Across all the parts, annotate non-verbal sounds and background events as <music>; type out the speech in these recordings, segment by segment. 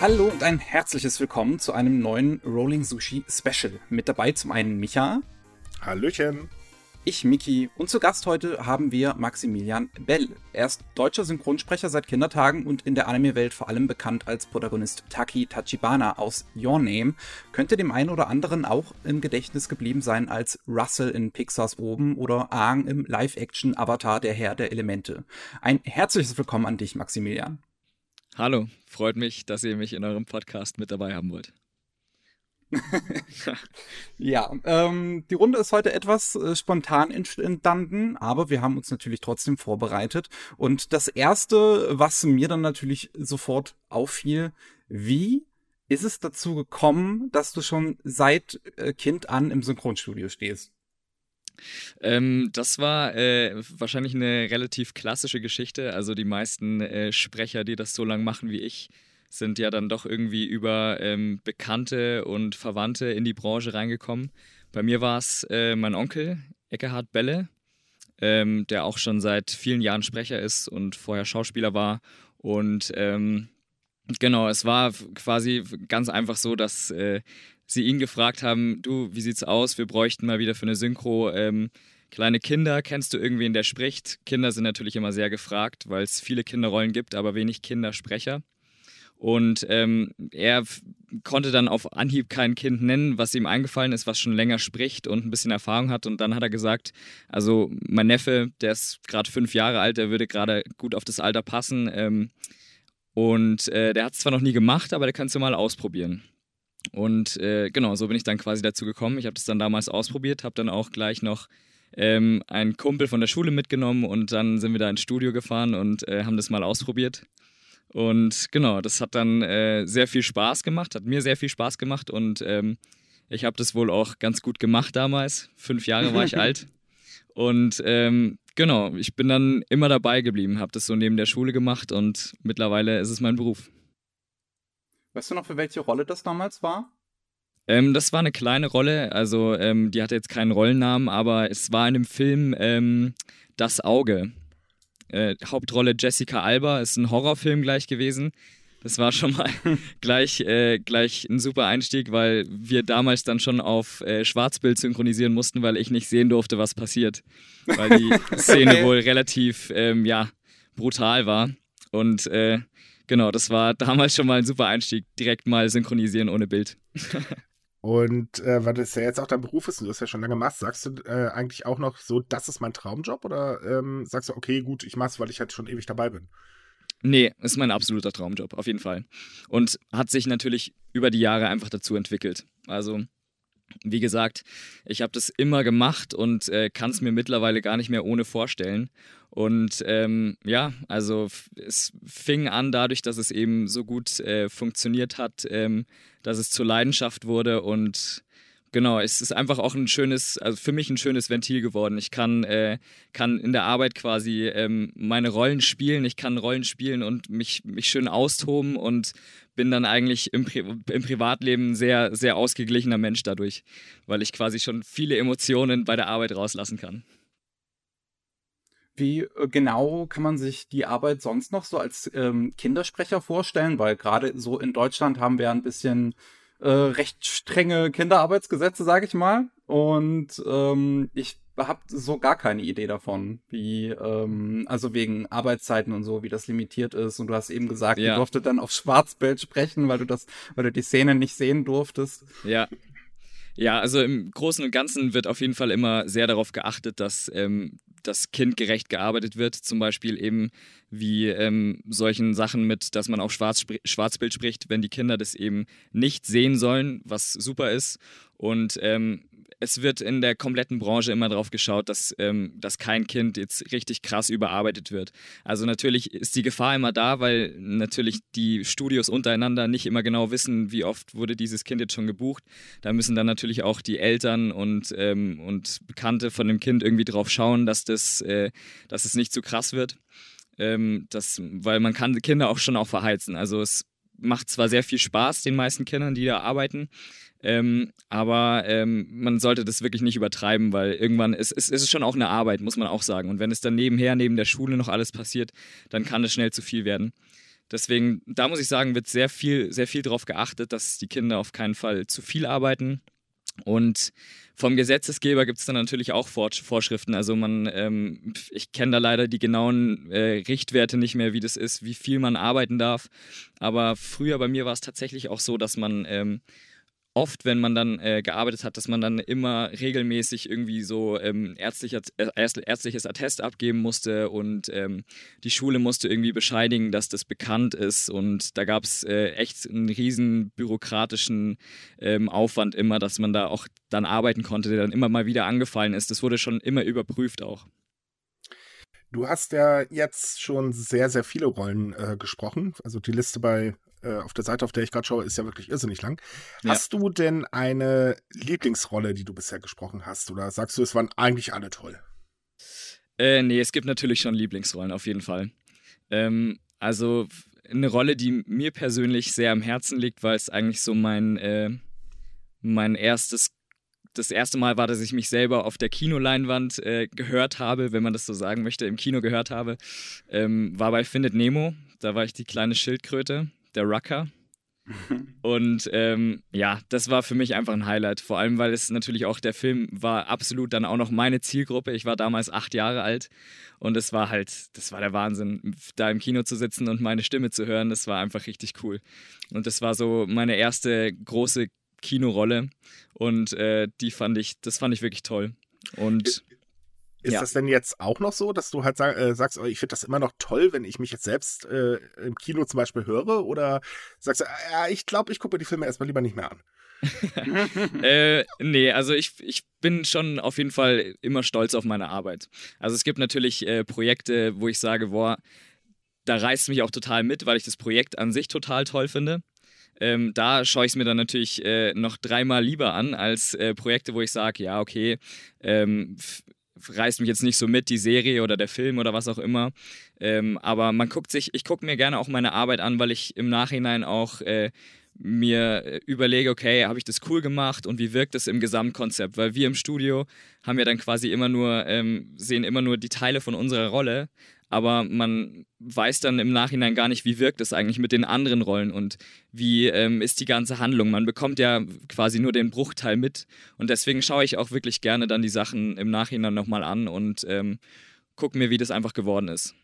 Hallo und ein herzliches Willkommen zu einem neuen Rolling Sushi Special. Mit dabei zum einen Micha. Hallöchen. Ich, Miki. Und zu Gast heute haben wir Maximilian Bell. Er ist deutscher Synchronsprecher seit Kindertagen und in der Anime-Welt vor allem bekannt als Protagonist Taki Tachibana aus Your Name. Könnte dem einen oder anderen auch im Gedächtnis geblieben sein als Russell in Pixars Oben oder Aang im Live-Action-Avatar Der Herr der Elemente. Ein herzliches Willkommen an dich, Maximilian. Hallo, freut mich, dass ihr mich in eurem Podcast mit dabei haben wollt. <laughs> ja, ähm, die Runde ist heute etwas äh, spontan entstanden, aber wir haben uns natürlich trotzdem vorbereitet. Und das Erste, was mir dann natürlich sofort auffiel, wie ist es dazu gekommen, dass du schon seit äh, Kind an im Synchronstudio stehst? Ähm, das war äh, wahrscheinlich eine relativ klassische Geschichte. Also die meisten äh, Sprecher, die das so lange machen wie ich, sind ja dann doch irgendwie über ähm, Bekannte und Verwandte in die Branche reingekommen. Bei mir war es äh, mein Onkel, Eckehard Belle, ähm, der auch schon seit vielen Jahren Sprecher ist und vorher Schauspieler war. Und ähm, genau, es war quasi ganz einfach so, dass äh, sie ihn gefragt haben, du, wie sieht's aus? Wir bräuchten mal wieder für eine Synchro ähm, kleine Kinder. Kennst du irgendwen, der spricht? Kinder sind natürlich immer sehr gefragt, weil es viele Kinderrollen gibt, aber wenig Kindersprecher. Und ähm, er konnte dann auf Anhieb kein Kind nennen, was ihm eingefallen ist, was schon länger spricht und ein bisschen Erfahrung hat. Und dann hat er gesagt, also mein Neffe, der ist gerade fünf Jahre alt, der würde gerade gut auf das Alter passen. Ähm, und äh, der hat es zwar noch nie gemacht, aber der kannst du mal ausprobieren. Und äh, genau, so bin ich dann quasi dazu gekommen. Ich habe das dann damals ausprobiert, habe dann auch gleich noch ähm, einen Kumpel von der Schule mitgenommen und dann sind wir da ins Studio gefahren und äh, haben das mal ausprobiert. Und genau, das hat dann äh, sehr viel Spaß gemacht, hat mir sehr viel Spaß gemacht und ähm, ich habe das wohl auch ganz gut gemacht damals. Fünf Jahre war ich <laughs> alt. Und ähm, genau, ich bin dann immer dabei geblieben, habe das so neben der Schule gemacht und mittlerweile ist es mein Beruf. Weißt du noch, für welche Rolle das damals war? Ähm, das war eine kleine Rolle, also ähm, die hatte jetzt keinen Rollennamen, aber es war in dem Film ähm, Das Auge. Äh, Hauptrolle Jessica Alba, ist ein Horrorfilm gleich gewesen. Das war schon mal <laughs> gleich, äh, gleich ein super Einstieg, weil wir damals dann schon auf äh, Schwarzbild synchronisieren mussten, weil ich nicht sehen durfte, was passiert. Weil die <laughs> Szene wohl relativ ähm, ja, brutal war. Und äh, genau, das war damals schon mal ein super Einstieg. Direkt mal synchronisieren ohne Bild. Und äh, weil das ja jetzt auch dein Beruf ist und du das ja schon lange machst, sagst du äh, eigentlich auch noch so, das ist mein Traumjob? Oder ähm, sagst du, okay, gut, ich mach's, weil ich halt schon ewig dabei bin? Nee, ist mein absoluter Traumjob, auf jeden Fall. Und hat sich natürlich über die Jahre einfach dazu entwickelt. Also wie gesagt, ich habe das immer gemacht und äh, kann es mir mittlerweile gar nicht mehr ohne vorstellen. Und ähm, ja, also es fing an dadurch, dass es eben so gut äh, funktioniert hat, ähm, dass es zur Leidenschaft wurde und Genau, es ist einfach auch ein schönes, also für mich ein schönes Ventil geworden. Ich kann, äh, kann in der Arbeit quasi ähm, meine Rollen spielen, ich kann Rollen spielen und mich, mich schön austoben und bin dann eigentlich im, Pri im Privatleben sehr, sehr ausgeglichener Mensch dadurch, weil ich quasi schon viele Emotionen bei der Arbeit rauslassen kann. Wie äh, genau kann man sich die Arbeit sonst noch so als ähm, Kindersprecher vorstellen? Weil gerade so in Deutschland haben wir ein bisschen äh, recht strenge Kinderarbeitsgesetze, sage ich mal. Und ähm, ich habe so gar keine Idee davon, wie, ähm, also wegen Arbeitszeiten und so, wie das limitiert ist. Und du hast eben gesagt, ja. du durfte dann auf Schwarzbild sprechen, weil du das, weil du die Szene nicht sehen durftest. Ja. Ja, also im Großen und Ganzen wird auf jeden Fall immer sehr darauf geachtet, dass ähm, das kindgerecht gearbeitet wird. Zum Beispiel eben wie ähm, solchen Sachen mit, dass man auf Schwarz, Schwarzbild spricht, wenn die Kinder das eben nicht sehen sollen, was super ist. Und ähm, es wird in der kompletten Branche immer darauf geschaut, dass, ähm, dass kein Kind jetzt richtig krass überarbeitet wird. Also natürlich ist die Gefahr immer da, weil natürlich die Studios untereinander nicht immer genau wissen, wie oft wurde dieses Kind jetzt schon gebucht. Da müssen dann natürlich auch die Eltern und, ähm, und Bekannte von dem Kind irgendwie drauf schauen, dass das, äh, dass es nicht zu krass wird. Ähm, das, weil man kann Kinder auch schon auch verheizen. Also es macht zwar sehr viel Spaß den meisten Kindern, die da arbeiten, ähm, aber ähm, man sollte das wirklich nicht übertreiben, weil irgendwann ist es ist schon auch eine Arbeit, muss man auch sagen. Und wenn es dann nebenher, neben der Schule noch alles passiert, dann kann es schnell zu viel werden. Deswegen, da muss ich sagen, wird sehr viel, sehr viel darauf geachtet, dass die Kinder auf keinen Fall zu viel arbeiten. Und vom Gesetzesgeber gibt es dann natürlich auch Vorschriften. Also man, ähm, ich kenne da leider die genauen äh, Richtwerte nicht mehr, wie das ist, wie viel man arbeiten darf. Aber früher bei mir war es tatsächlich auch so, dass man ähm, oft, wenn man dann äh, gearbeitet hat, dass man dann immer regelmäßig irgendwie so ähm, ärztlicher, äh, ärztliches Attest abgeben musste und ähm, die Schule musste irgendwie bescheidigen, dass das bekannt ist. Und da gab es äh, echt einen riesen bürokratischen ähm, Aufwand immer, dass man da auch dann arbeiten konnte, der dann immer mal wieder angefallen ist. Das wurde schon immer überprüft auch. Du hast ja jetzt schon sehr, sehr viele Rollen äh, gesprochen. Also die Liste bei äh, auf der Seite, auf der ich gerade schaue, ist ja wirklich irrsinnig lang. Ja. Hast du denn eine Lieblingsrolle, die du bisher gesprochen hast? Oder sagst du, es waren eigentlich alle toll? Äh, nee, es gibt natürlich schon Lieblingsrollen, auf jeden Fall. Ähm, also eine Rolle, die mir persönlich sehr am Herzen liegt, weil es eigentlich so mein, äh, mein erstes, das erste Mal war, dass ich mich selber auf der Kinoleinwand äh, gehört habe, wenn man das so sagen möchte, im Kino gehört habe, ähm, war bei Findet Nemo. Da war ich die kleine Schildkröte der Rucker. <laughs> Und ähm, ja, das war für mich einfach ein Highlight. Vor allem, weil es natürlich auch der Film war absolut dann auch noch meine Zielgruppe. Ich war damals acht Jahre alt und es war halt, das war der Wahnsinn, da im Kino zu sitzen und meine Stimme zu hören. Das war einfach richtig cool. Und das war so meine erste große Kinorolle und äh, die fand ich, das fand ich wirklich toll. Und ist ja. das denn jetzt auch noch so, dass du halt sag, äh, sagst, oh, ich finde das immer noch toll, wenn ich mich jetzt selbst äh, im Kino zum Beispiel höre? Oder sagst du, äh, ja, ich glaube, ich gucke die Filme erstmal lieber nicht mehr an? <laughs> äh, nee, also ich, ich bin schon auf jeden Fall immer stolz auf meine Arbeit. Also es gibt natürlich äh, Projekte, wo ich sage, boah, da reißt mich auch total mit, weil ich das Projekt an sich total toll finde. Ähm, da schaue ich es mir dann natürlich äh, noch dreimal lieber an als äh, Projekte, wo ich sage, ja, okay, ähm, reißt mich jetzt nicht so mit, die Serie oder der Film oder was auch immer. Ähm, aber man guckt sich, ich gucke mir gerne auch meine Arbeit an, weil ich im Nachhinein auch äh, mir überlege, okay, habe ich das cool gemacht und wie wirkt das im Gesamtkonzept? Weil wir im Studio haben ja dann quasi immer nur, ähm, sehen immer nur die Teile von unserer Rolle, aber man weiß dann im Nachhinein gar nicht, wie wirkt es eigentlich mit den anderen Rollen und wie ähm, ist die ganze Handlung. Man bekommt ja quasi nur den Bruchteil mit und deswegen schaue ich auch wirklich gerne dann die Sachen im Nachhinein nochmal an und ähm, gucke mir, wie das einfach geworden ist.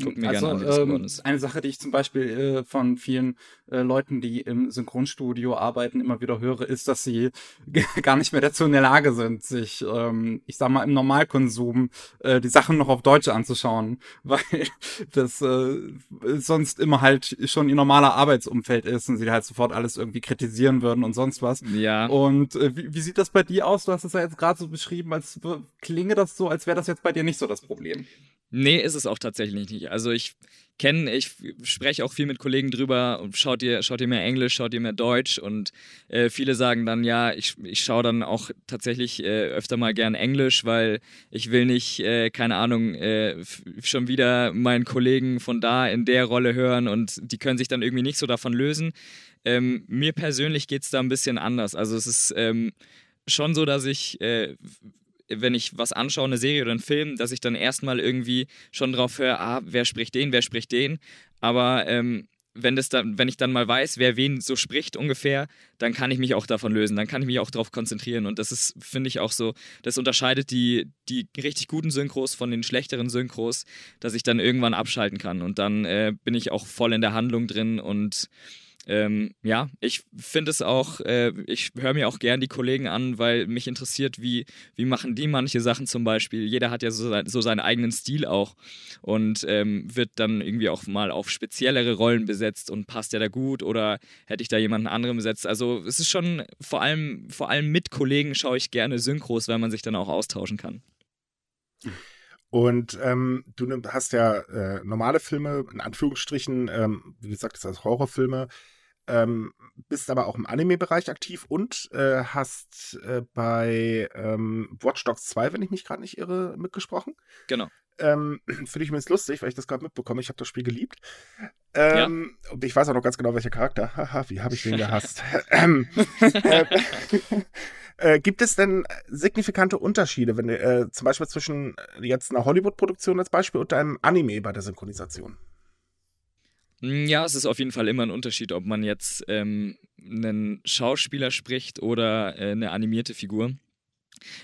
Guck mir also, gerne an, ähm, Eine Sache, die ich zum Beispiel äh, von vielen äh, Leuten, die im Synchronstudio arbeiten, immer wieder höre, ist, dass sie <laughs> gar nicht mehr dazu in der Lage sind, sich, ähm, ich sag mal, im Normalkonsum äh, die Sachen noch auf Deutsch anzuschauen, <laughs> weil das äh, sonst immer halt schon ihr normaler Arbeitsumfeld ist und sie halt sofort alles irgendwie kritisieren würden und sonst was. Ja. Und äh, wie, wie sieht das bei dir aus? Du hast es ja jetzt gerade so beschrieben, als klinge das so, als wäre das jetzt bei dir nicht so das Problem. Nee, ist es auch tatsächlich nicht. Also ich kenne, ich spreche auch viel mit Kollegen drüber, schaut ihr, schaut ihr mehr Englisch, schaut ihr mehr Deutsch und äh, viele sagen dann, ja, ich, ich schaue dann auch tatsächlich äh, öfter mal gern Englisch, weil ich will nicht, äh, keine Ahnung, äh, schon wieder meinen Kollegen von da in der Rolle hören und die können sich dann irgendwie nicht so davon lösen. Ähm, mir persönlich geht es da ein bisschen anders. Also es ist ähm, schon so, dass ich äh, wenn ich was anschaue, eine Serie oder einen Film, dass ich dann erstmal irgendwie schon drauf höre, ah, wer spricht den, wer spricht den. Aber ähm, wenn, das dann, wenn ich dann mal weiß, wer wen so spricht ungefähr, dann kann ich mich auch davon lösen. Dann kann ich mich auch darauf konzentrieren. Und das ist, finde ich, auch so, das unterscheidet die, die richtig guten Synchros von den schlechteren Synchros, dass ich dann irgendwann abschalten kann. Und dann äh, bin ich auch voll in der Handlung drin und ähm, ja, ich finde es auch, äh, ich höre mir auch gern die Kollegen an, weil mich interessiert, wie, wie machen die manche Sachen zum Beispiel. Jeder hat ja so, so seinen eigenen Stil auch und ähm, wird dann irgendwie auch mal auf speziellere Rollen besetzt und passt der da gut oder hätte ich da jemanden anderen besetzt. Also es ist schon vor allem, vor allem mit Kollegen schaue ich gerne Synchros, weil man sich dann auch austauschen kann. Und ähm, du hast ja äh, normale Filme, in Anführungsstrichen, ähm, wie gesagt, das heißt Horrorfilme, ähm, bist aber auch im Anime-Bereich aktiv und äh, hast äh, bei ähm, Watch Dogs 2, wenn ich mich gerade nicht irre, mitgesprochen. Genau. Ähm, <clears throat> Finde ich mir jetzt lustig, weil ich das gerade mitbekomme. Ich habe das Spiel geliebt. Ähm, ja. Und ich weiß auch noch ganz genau, welcher Charakter. Haha, wie habe ich den gehasst? <laughs> <laughs> <laughs> äh, äh, gibt es denn signifikante Unterschiede, wenn äh, zum Beispiel zwischen jetzt einer Hollywood-Produktion als Beispiel und einem Anime bei der Synchronisation? Hm, ja, es ist auf jeden Fall immer ein Unterschied, ob man jetzt ähm, einen Schauspieler spricht oder äh, eine animierte Figur.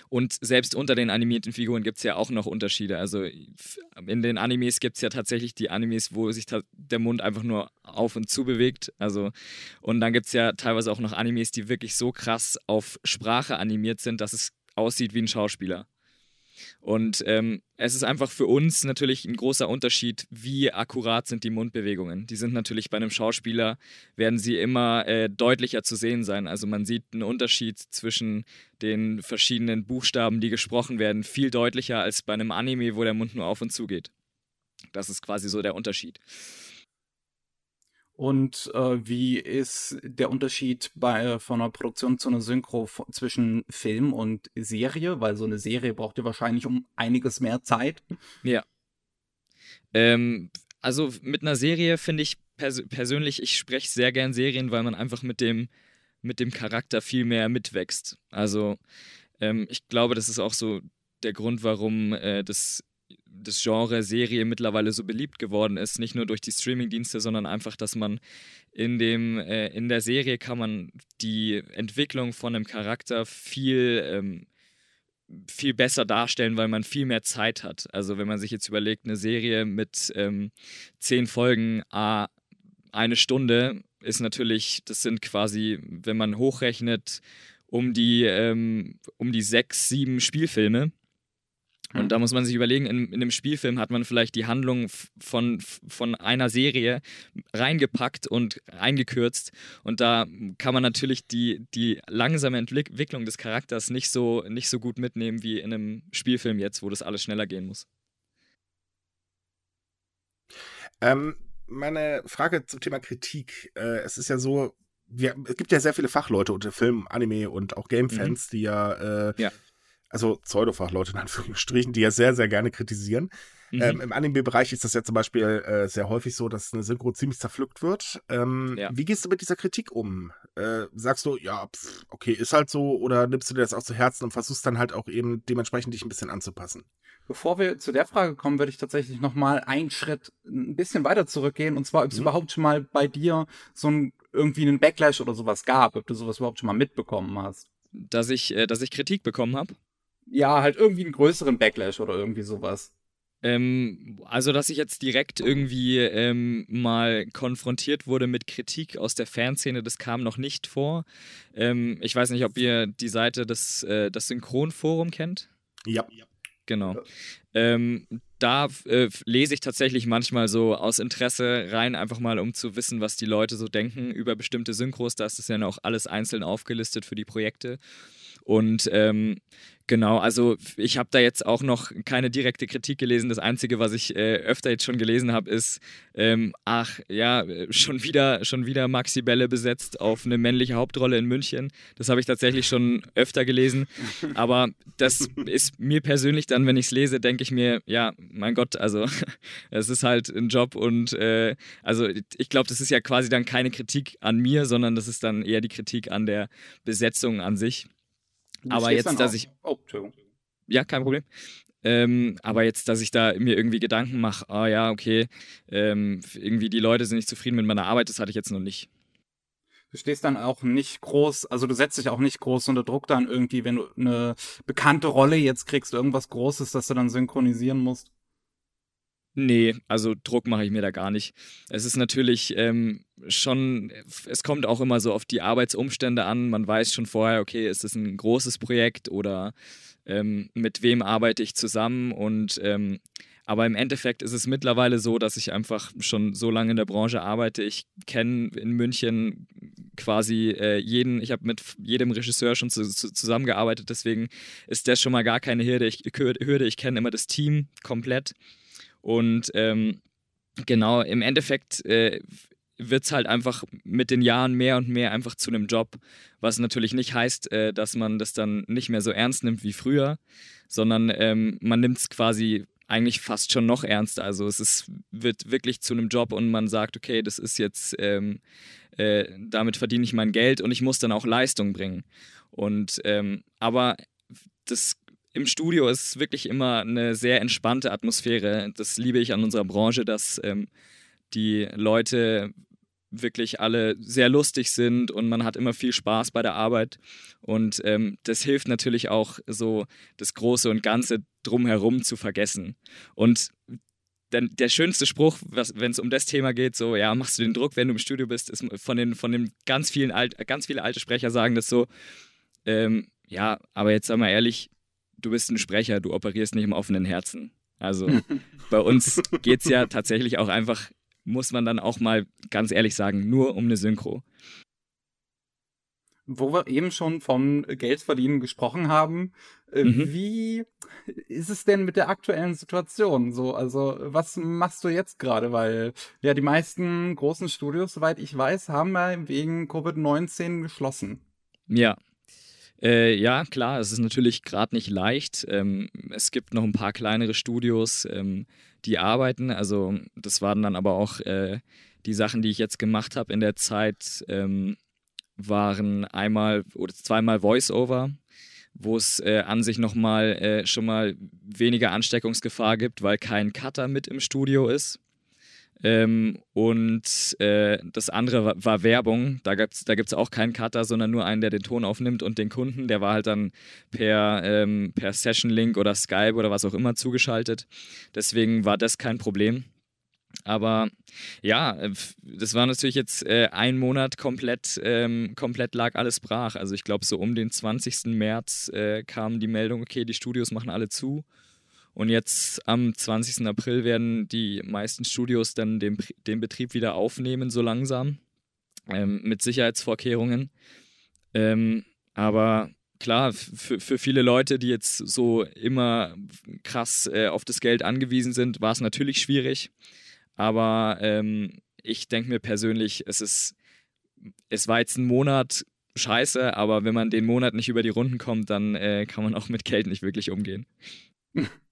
Und selbst unter den animierten Figuren gibt es ja auch noch Unterschiede. Also in den Animes gibt es ja tatsächlich die Animes, wo sich der Mund einfach nur auf und zu bewegt. Also, und dann gibt es ja teilweise auch noch Animes, die wirklich so krass auf Sprache animiert sind, dass es aussieht wie ein Schauspieler. Und ähm, es ist einfach für uns natürlich ein großer Unterschied, wie akkurat sind die Mundbewegungen. Die sind natürlich bei einem Schauspieler, werden sie immer äh, deutlicher zu sehen sein. Also man sieht einen Unterschied zwischen den verschiedenen Buchstaben, die gesprochen werden, viel deutlicher als bei einem Anime, wo der Mund nur auf und zu geht. Das ist quasi so der Unterschied. Und äh, wie ist der Unterschied bei äh, von einer Produktion zu einer Synchro zwischen Film und Serie? Weil so eine Serie braucht ja wahrscheinlich um einiges mehr Zeit. Ja. Ähm, also mit einer Serie finde ich pers persönlich, ich spreche sehr gern Serien, weil man einfach mit dem, mit dem Charakter viel mehr mitwächst. Also ähm, ich glaube, das ist auch so der Grund, warum äh, das das Genre Serie mittlerweile so beliebt geworden ist, nicht nur durch die Streamingdienste, sondern einfach, dass man in dem äh, in der Serie kann man die Entwicklung von einem Charakter viel ähm, viel besser darstellen, weil man viel mehr Zeit hat. Also wenn man sich jetzt überlegt, eine Serie mit ähm, zehn Folgen, a eine Stunde ist natürlich, das sind quasi, wenn man hochrechnet, um die ähm, um die sechs, sieben Spielfilme. Und mhm. da muss man sich überlegen, in, in einem Spielfilm hat man vielleicht die Handlung von, von einer Serie reingepackt und eingekürzt. Und da kann man natürlich die, die langsame Entwicklung des Charakters nicht so, nicht so gut mitnehmen wie in einem Spielfilm jetzt, wo das alles schneller gehen muss. Ähm, meine Frage zum Thema Kritik. Äh, es ist ja so, wir, es gibt ja sehr viele Fachleute unter Film, Anime und auch Game-Fans, mhm. die ja, äh, ja also Pseudofachleute in Anführungsstrichen, die ja sehr, sehr gerne kritisieren. Mhm. Ähm, Im Anime-Bereich ist das ja zum Beispiel äh, sehr häufig so, dass eine Synchro ziemlich zerpflückt wird. Ähm, ja. Wie gehst du mit dieser Kritik um? Äh, sagst du, ja, pf, okay, ist halt so, oder nimmst du dir das auch zu Herzen und versuchst dann halt auch eben dementsprechend dich ein bisschen anzupassen? Bevor wir zu der Frage kommen, würde ich tatsächlich nochmal einen Schritt ein bisschen weiter zurückgehen, und zwar, ob es mhm. überhaupt schon mal bei dir so ein irgendwie einen Backlash oder sowas gab, ob du sowas überhaupt schon mal mitbekommen hast. Dass ich, äh, dass ich Kritik bekommen habe? Ja, halt irgendwie einen größeren Backlash oder irgendwie sowas. Ähm, also, dass ich jetzt direkt irgendwie ähm, mal konfrontiert wurde mit Kritik aus der Fanszene, das kam noch nicht vor. Ähm, ich weiß nicht, ob ihr die Seite des äh, das Synchronforum kennt. Ja. Genau. Ja. Ähm, da äh, lese ich tatsächlich manchmal so aus Interesse rein, einfach mal um zu wissen, was die Leute so denken über bestimmte Synchros. Da ist das ja auch alles einzeln aufgelistet für die Projekte. Und ähm, Genau, also ich habe da jetzt auch noch keine direkte Kritik gelesen. Das Einzige, was ich äh, öfter jetzt schon gelesen habe, ist, ähm, ach ja, schon wieder, schon wieder Maxi Bälle besetzt auf eine männliche Hauptrolle in München. Das habe ich tatsächlich schon öfter gelesen. Aber das ist mir persönlich dann, wenn ich es lese, denke ich mir, ja, mein Gott, also <laughs> es ist halt ein Job und äh, also ich glaube, das ist ja quasi dann keine Kritik an mir, sondern das ist dann eher die Kritik an der Besetzung an sich. Aber jetzt, dass ich. Oh, Entschuldigung. Ja, kein Problem. Ähm, aber jetzt, dass ich da mir irgendwie Gedanken mache, ah ja, okay, ähm, irgendwie die Leute sind nicht zufrieden mit meiner Arbeit, das hatte ich jetzt noch nicht. Du stehst dann auch nicht groß, also du setzt dich auch nicht groß unter Druck dann irgendwie, wenn du eine bekannte Rolle jetzt kriegst, irgendwas Großes, das du dann synchronisieren musst. Nee, also Druck mache ich mir da gar nicht. Es ist natürlich ähm, schon, es kommt auch immer so auf die Arbeitsumstände an. Man weiß schon vorher, okay, ist das ein großes Projekt oder ähm, mit wem arbeite ich zusammen und ähm, aber im Endeffekt ist es mittlerweile so, dass ich einfach schon so lange in der Branche arbeite. Ich kenne in München quasi äh, jeden, ich habe mit jedem Regisseur schon zu, zu, zusammengearbeitet, deswegen ist das schon mal gar keine Hürde. Ich, Hürde. ich kenne immer das Team komplett. Und ähm, genau, im Endeffekt äh, wird es halt einfach mit den Jahren mehr und mehr einfach zu einem Job, was natürlich nicht heißt, äh, dass man das dann nicht mehr so ernst nimmt wie früher, sondern ähm, man nimmt es quasi eigentlich fast schon noch ernster. Also es ist, wird wirklich zu einem Job und man sagt, okay, das ist jetzt, ähm, äh, damit verdiene ich mein Geld und ich muss dann auch Leistung bringen. Und ähm, aber das im Studio ist wirklich immer eine sehr entspannte Atmosphäre. Das liebe ich an unserer Branche, dass, ähm, die Leute wirklich alle sehr lustig sind und man hat immer viel Spaß bei der Arbeit. Und ähm, das hilft natürlich auch so das Große und Ganze drumherum zu vergessen. Und denn der schönste Spruch, wenn es um das Thema geht, so, ja, machst du den Druck, wenn du im Studio bist, ist von den, von den ganz vielen alt, ganz viele alte Sprecher sagen das so, ähm, ja, aber jetzt sag mal ehrlich, du bist ein Sprecher, du operierst nicht im offenen Herzen. Also <laughs> bei uns geht es ja tatsächlich auch einfach muss man dann auch mal ganz ehrlich sagen, nur um eine Synchro. Wo wir eben schon von Geldverdienen gesprochen haben, äh, mhm. wie ist es denn mit der aktuellen Situation? So, also was machst du jetzt gerade? Weil ja die meisten großen Studios, soweit ich weiß, haben ja wegen Covid-19 geschlossen. Ja, äh, ja, klar, es ist natürlich gerade nicht leicht. Ähm, es gibt noch ein paar kleinere Studios, ähm, die arbeiten. Also das waren dann aber auch äh, die Sachen, die ich jetzt gemacht habe in der Zeit, ähm, waren einmal oder zweimal Voice-Over, wo es äh, an sich nochmal äh, schon mal weniger Ansteckungsgefahr gibt, weil kein Cutter mit im Studio ist. Ähm, und äh, das andere war, war Werbung. Da gibt es da gibt's auch keinen Cutter, sondern nur einen, der den Ton aufnimmt und den Kunden. Der war halt dann per, ähm, per Session-Link oder Skype oder was auch immer zugeschaltet. Deswegen war das kein Problem. Aber ja, äh, das war natürlich jetzt äh, ein Monat komplett, ähm, komplett lag alles brach. Also ich glaube, so um den 20. März äh, kam die Meldung, okay, die Studios machen alle zu. Und jetzt am 20. April werden die meisten Studios dann den, den Betrieb wieder aufnehmen, so langsam, ähm, mit Sicherheitsvorkehrungen. Ähm, aber klar, für, viele Leute, die jetzt so immer krass äh, auf das Geld angewiesen sind, war es natürlich schwierig. Aber ähm, ich denke mir persönlich, es ist, es war jetzt ein Monat scheiße, aber wenn man den Monat nicht über die Runden kommt, dann äh, kann man auch mit Geld nicht wirklich umgehen. <laughs>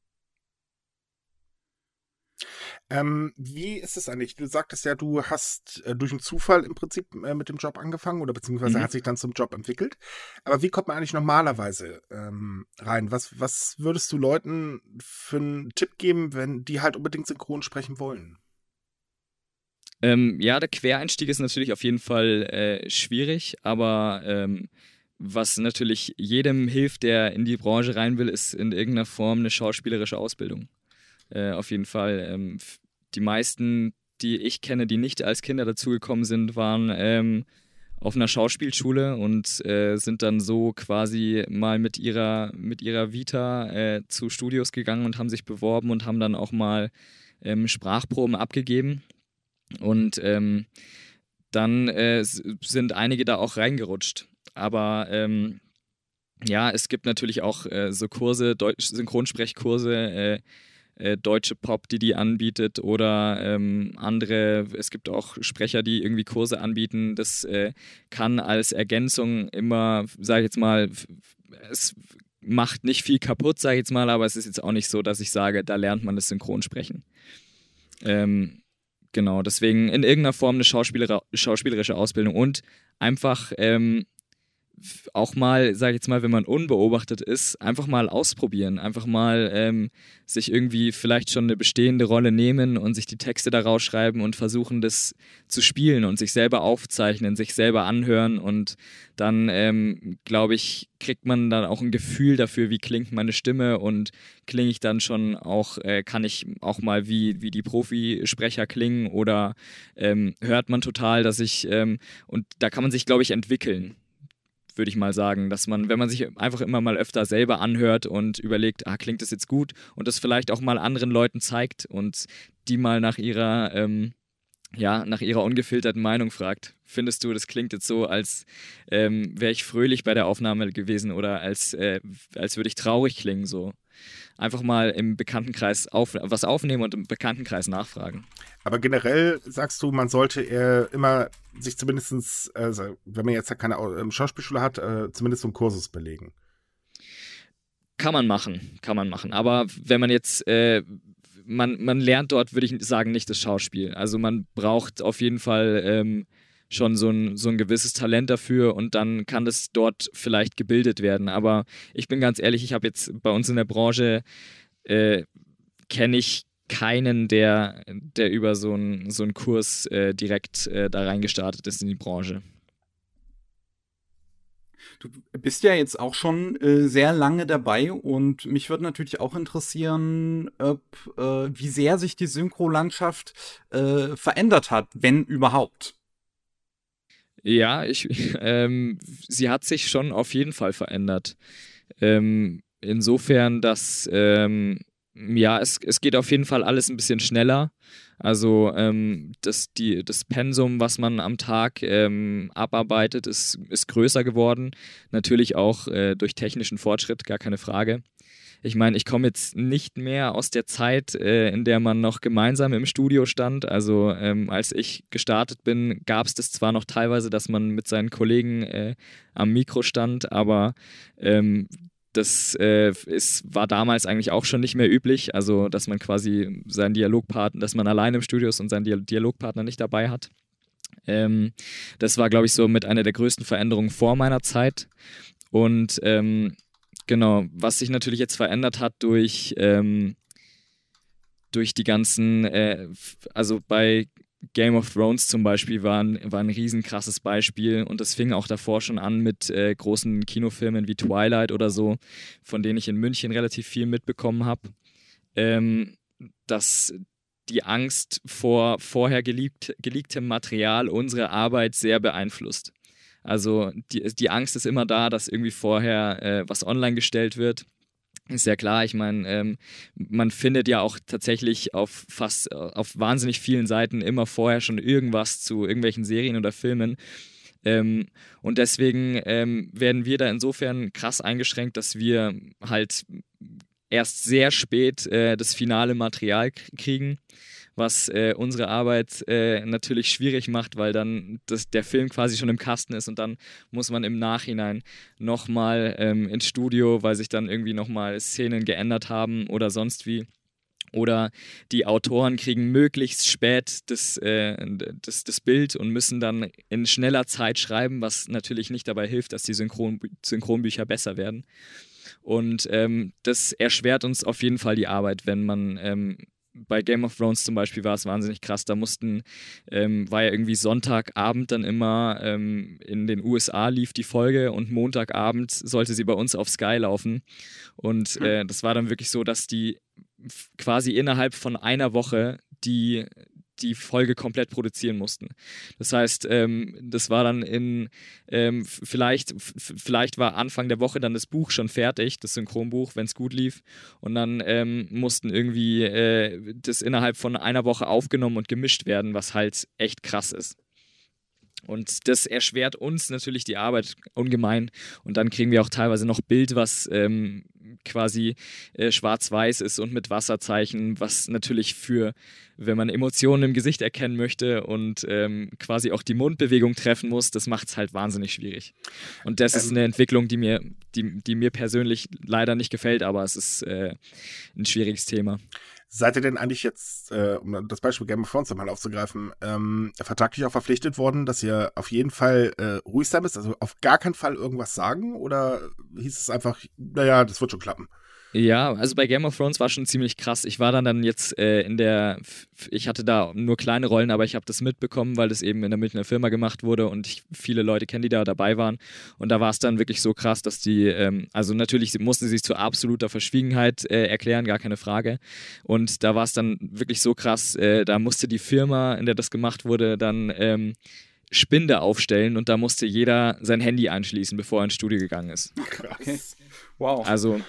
Ähm, wie ist es eigentlich? Du sagtest ja, du hast äh, durch einen Zufall im Prinzip äh, mit dem Job angefangen oder beziehungsweise mhm. hat sich dann zum Job entwickelt. Aber wie kommt man eigentlich normalerweise ähm, rein? Was, was würdest du Leuten für einen Tipp geben, wenn die halt unbedingt synchron sprechen wollen? Ähm, ja, der Quereinstieg ist natürlich auf jeden Fall äh, schwierig, aber ähm, was natürlich jedem hilft, der in die Branche rein will, ist in irgendeiner Form eine schauspielerische Ausbildung. Äh, auf jeden Fall. Ähm, die meisten, die ich kenne, die nicht als Kinder dazugekommen sind, waren ähm, auf einer Schauspielschule und äh, sind dann so quasi mal mit ihrer, mit ihrer Vita äh, zu Studios gegangen und haben sich beworben und haben dann auch mal ähm, Sprachproben abgegeben. Und ähm, dann äh, sind einige da auch reingerutscht. Aber ähm, ja, es gibt natürlich auch äh, so Kurse, Deutsch Synchronsprechkurse, äh, deutsche Pop, die die anbietet oder ähm, andere, es gibt auch Sprecher, die irgendwie Kurse anbieten. Das äh, kann als Ergänzung immer, sage ich jetzt mal, es macht nicht viel kaputt, sage ich jetzt mal, aber es ist jetzt auch nicht so, dass ich sage, da lernt man das Synchronsprechen. Ähm, genau, deswegen in irgendeiner Form eine schauspielerische Ausbildung und einfach ähm, auch mal, sage ich jetzt mal, wenn man unbeobachtet ist, einfach mal ausprobieren, einfach mal ähm, sich irgendwie vielleicht schon eine bestehende Rolle nehmen und sich die Texte daraus schreiben und versuchen, das zu spielen und sich selber aufzeichnen, sich selber anhören. Und dann, ähm, glaube ich, kriegt man dann auch ein Gefühl dafür, wie klingt meine Stimme und klinge ich dann schon auch, äh, kann ich auch mal wie, wie die Profisprecher klingen oder ähm, hört man total, dass ich, ähm, und da kann man sich, glaube ich, entwickeln würde ich mal sagen, dass man, wenn man sich einfach immer mal öfter selber anhört und überlegt, ah, klingt das jetzt gut und das vielleicht auch mal anderen Leuten zeigt und die mal nach ihrer, ähm, ja, nach ihrer ungefilterten Meinung fragt. Findest du, das klingt jetzt so, als ähm, wäre ich fröhlich bei der Aufnahme gewesen oder als, äh, als würde ich traurig klingen, so einfach mal im Bekanntenkreis auf, was aufnehmen und im Bekanntenkreis nachfragen. Aber generell sagst du, man sollte eher immer sich zumindest, also wenn man jetzt keine ähm, Schauspielschule hat, äh, zumindest so einen Kursus belegen. Kann man machen, kann man machen. Aber wenn man jetzt, äh, man, man lernt dort, würde ich sagen, nicht das Schauspiel. Also man braucht auf jeden Fall ähm, schon so ein, so ein gewisses Talent dafür und dann kann das dort vielleicht gebildet werden. Aber ich bin ganz ehrlich, ich habe jetzt bei uns in der Branche, äh, kenne ich keinen, der, der über so einen so Kurs äh, direkt äh, da reingestartet ist in die Branche. Du bist ja jetzt auch schon äh, sehr lange dabei und mich würde natürlich auch interessieren, ob, äh, wie sehr sich die Synchrolandschaft äh, verändert hat, wenn überhaupt. Ja, ich, <laughs> ähm, sie hat sich schon auf jeden Fall verändert. Ähm, insofern, dass ähm, ja, es, es geht auf jeden Fall alles ein bisschen schneller. Also ähm, das, die, das Pensum, was man am Tag ähm, abarbeitet, ist, ist größer geworden. Natürlich auch äh, durch technischen Fortschritt, gar keine Frage. Ich meine, ich komme jetzt nicht mehr aus der Zeit, äh, in der man noch gemeinsam im Studio stand. Also ähm, als ich gestartet bin, gab es das zwar noch teilweise, dass man mit seinen Kollegen äh, am Mikro stand, aber ähm, das äh, ist, war damals eigentlich auch schon nicht mehr üblich, also dass man quasi seinen Dialogpartner, dass man allein im Studio ist und seinen Dialogpartner nicht dabei hat. Ähm, das war, glaube ich, so mit einer der größten Veränderungen vor meiner Zeit. Und ähm, genau, was sich natürlich jetzt verändert hat durch, ähm, durch die ganzen, äh, also bei Game of Thrones zum Beispiel war ein, war ein riesenkrasses Beispiel und das fing auch davor schon an mit äh, großen Kinofilmen wie Twilight oder so, von denen ich in München relativ viel mitbekommen habe, ähm, dass die Angst vor vorher geleakt, geleaktem Material unsere Arbeit sehr beeinflusst. Also die, die Angst ist immer da, dass irgendwie vorher äh, was online gestellt wird ist ja klar, ich meine, ähm, man findet ja auch tatsächlich auf fast, auf wahnsinnig vielen Seiten immer vorher schon irgendwas zu irgendwelchen Serien oder Filmen. Ähm, und deswegen ähm, werden wir da insofern krass eingeschränkt, dass wir halt erst sehr spät äh, das finale Material kriegen was äh, unsere Arbeit äh, natürlich schwierig macht, weil dann das, der Film quasi schon im Kasten ist und dann muss man im Nachhinein nochmal ähm, ins Studio, weil sich dann irgendwie nochmal Szenen geändert haben oder sonst wie. Oder die Autoren kriegen möglichst spät das, äh, das, das Bild und müssen dann in schneller Zeit schreiben, was natürlich nicht dabei hilft, dass die Synchron Synchronbücher besser werden. Und ähm, das erschwert uns auf jeden Fall die Arbeit, wenn man ähm, bei Game of Thrones zum Beispiel war es wahnsinnig krass. Da mussten, ähm, war ja irgendwie Sonntagabend dann immer ähm, in den USA lief die Folge und Montagabend sollte sie bei uns auf Sky laufen. Und hm. äh, das war dann wirklich so, dass die quasi innerhalb von einer Woche die die Folge komplett produzieren mussten. Das heißt, ähm, das war dann in, ähm, vielleicht, vielleicht war Anfang der Woche dann das Buch schon fertig, das Synchronbuch, wenn es gut lief. Und dann ähm, mussten irgendwie äh, das innerhalb von einer Woche aufgenommen und gemischt werden, was halt echt krass ist. Und das erschwert uns natürlich die Arbeit ungemein. Und dann kriegen wir auch teilweise noch Bild, was ähm, quasi äh, schwarz-weiß ist und mit Wasserzeichen, was natürlich für, wenn man Emotionen im Gesicht erkennen möchte und ähm, quasi auch die Mundbewegung treffen muss, das macht es halt wahnsinnig schwierig. Und das ähm, ist eine Entwicklung, die mir, die, die mir persönlich leider nicht gefällt, aber es ist äh, ein schwieriges Thema. Seid ihr denn eigentlich jetzt, äh, um das Beispiel Game of Thrones mal aufzugreifen, ähm, vertraglich auch verpflichtet worden, dass ihr auf jeden Fall äh, ruhig sein müsst, also auf gar keinen Fall irgendwas sagen? Oder hieß es einfach, naja, das wird schon klappen? Ja, also bei Game of Thrones war schon ziemlich krass. Ich war dann dann jetzt äh, in der, ich hatte da nur kleine Rollen, aber ich habe das mitbekommen, weil das eben in der Münchner Firma gemacht wurde und ich viele Leute kenne, die da dabei waren. Und da war es dann wirklich so krass, dass die, ähm, also natürlich mussten sie sich zu absoluter Verschwiegenheit äh, erklären, gar keine Frage. Und da war es dann wirklich so krass, äh, da musste die Firma, in der das gemacht wurde, dann ähm, Spinde aufstellen und da musste jeder sein Handy anschließen, bevor er ins Studio gegangen ist. Okay. Wow. Also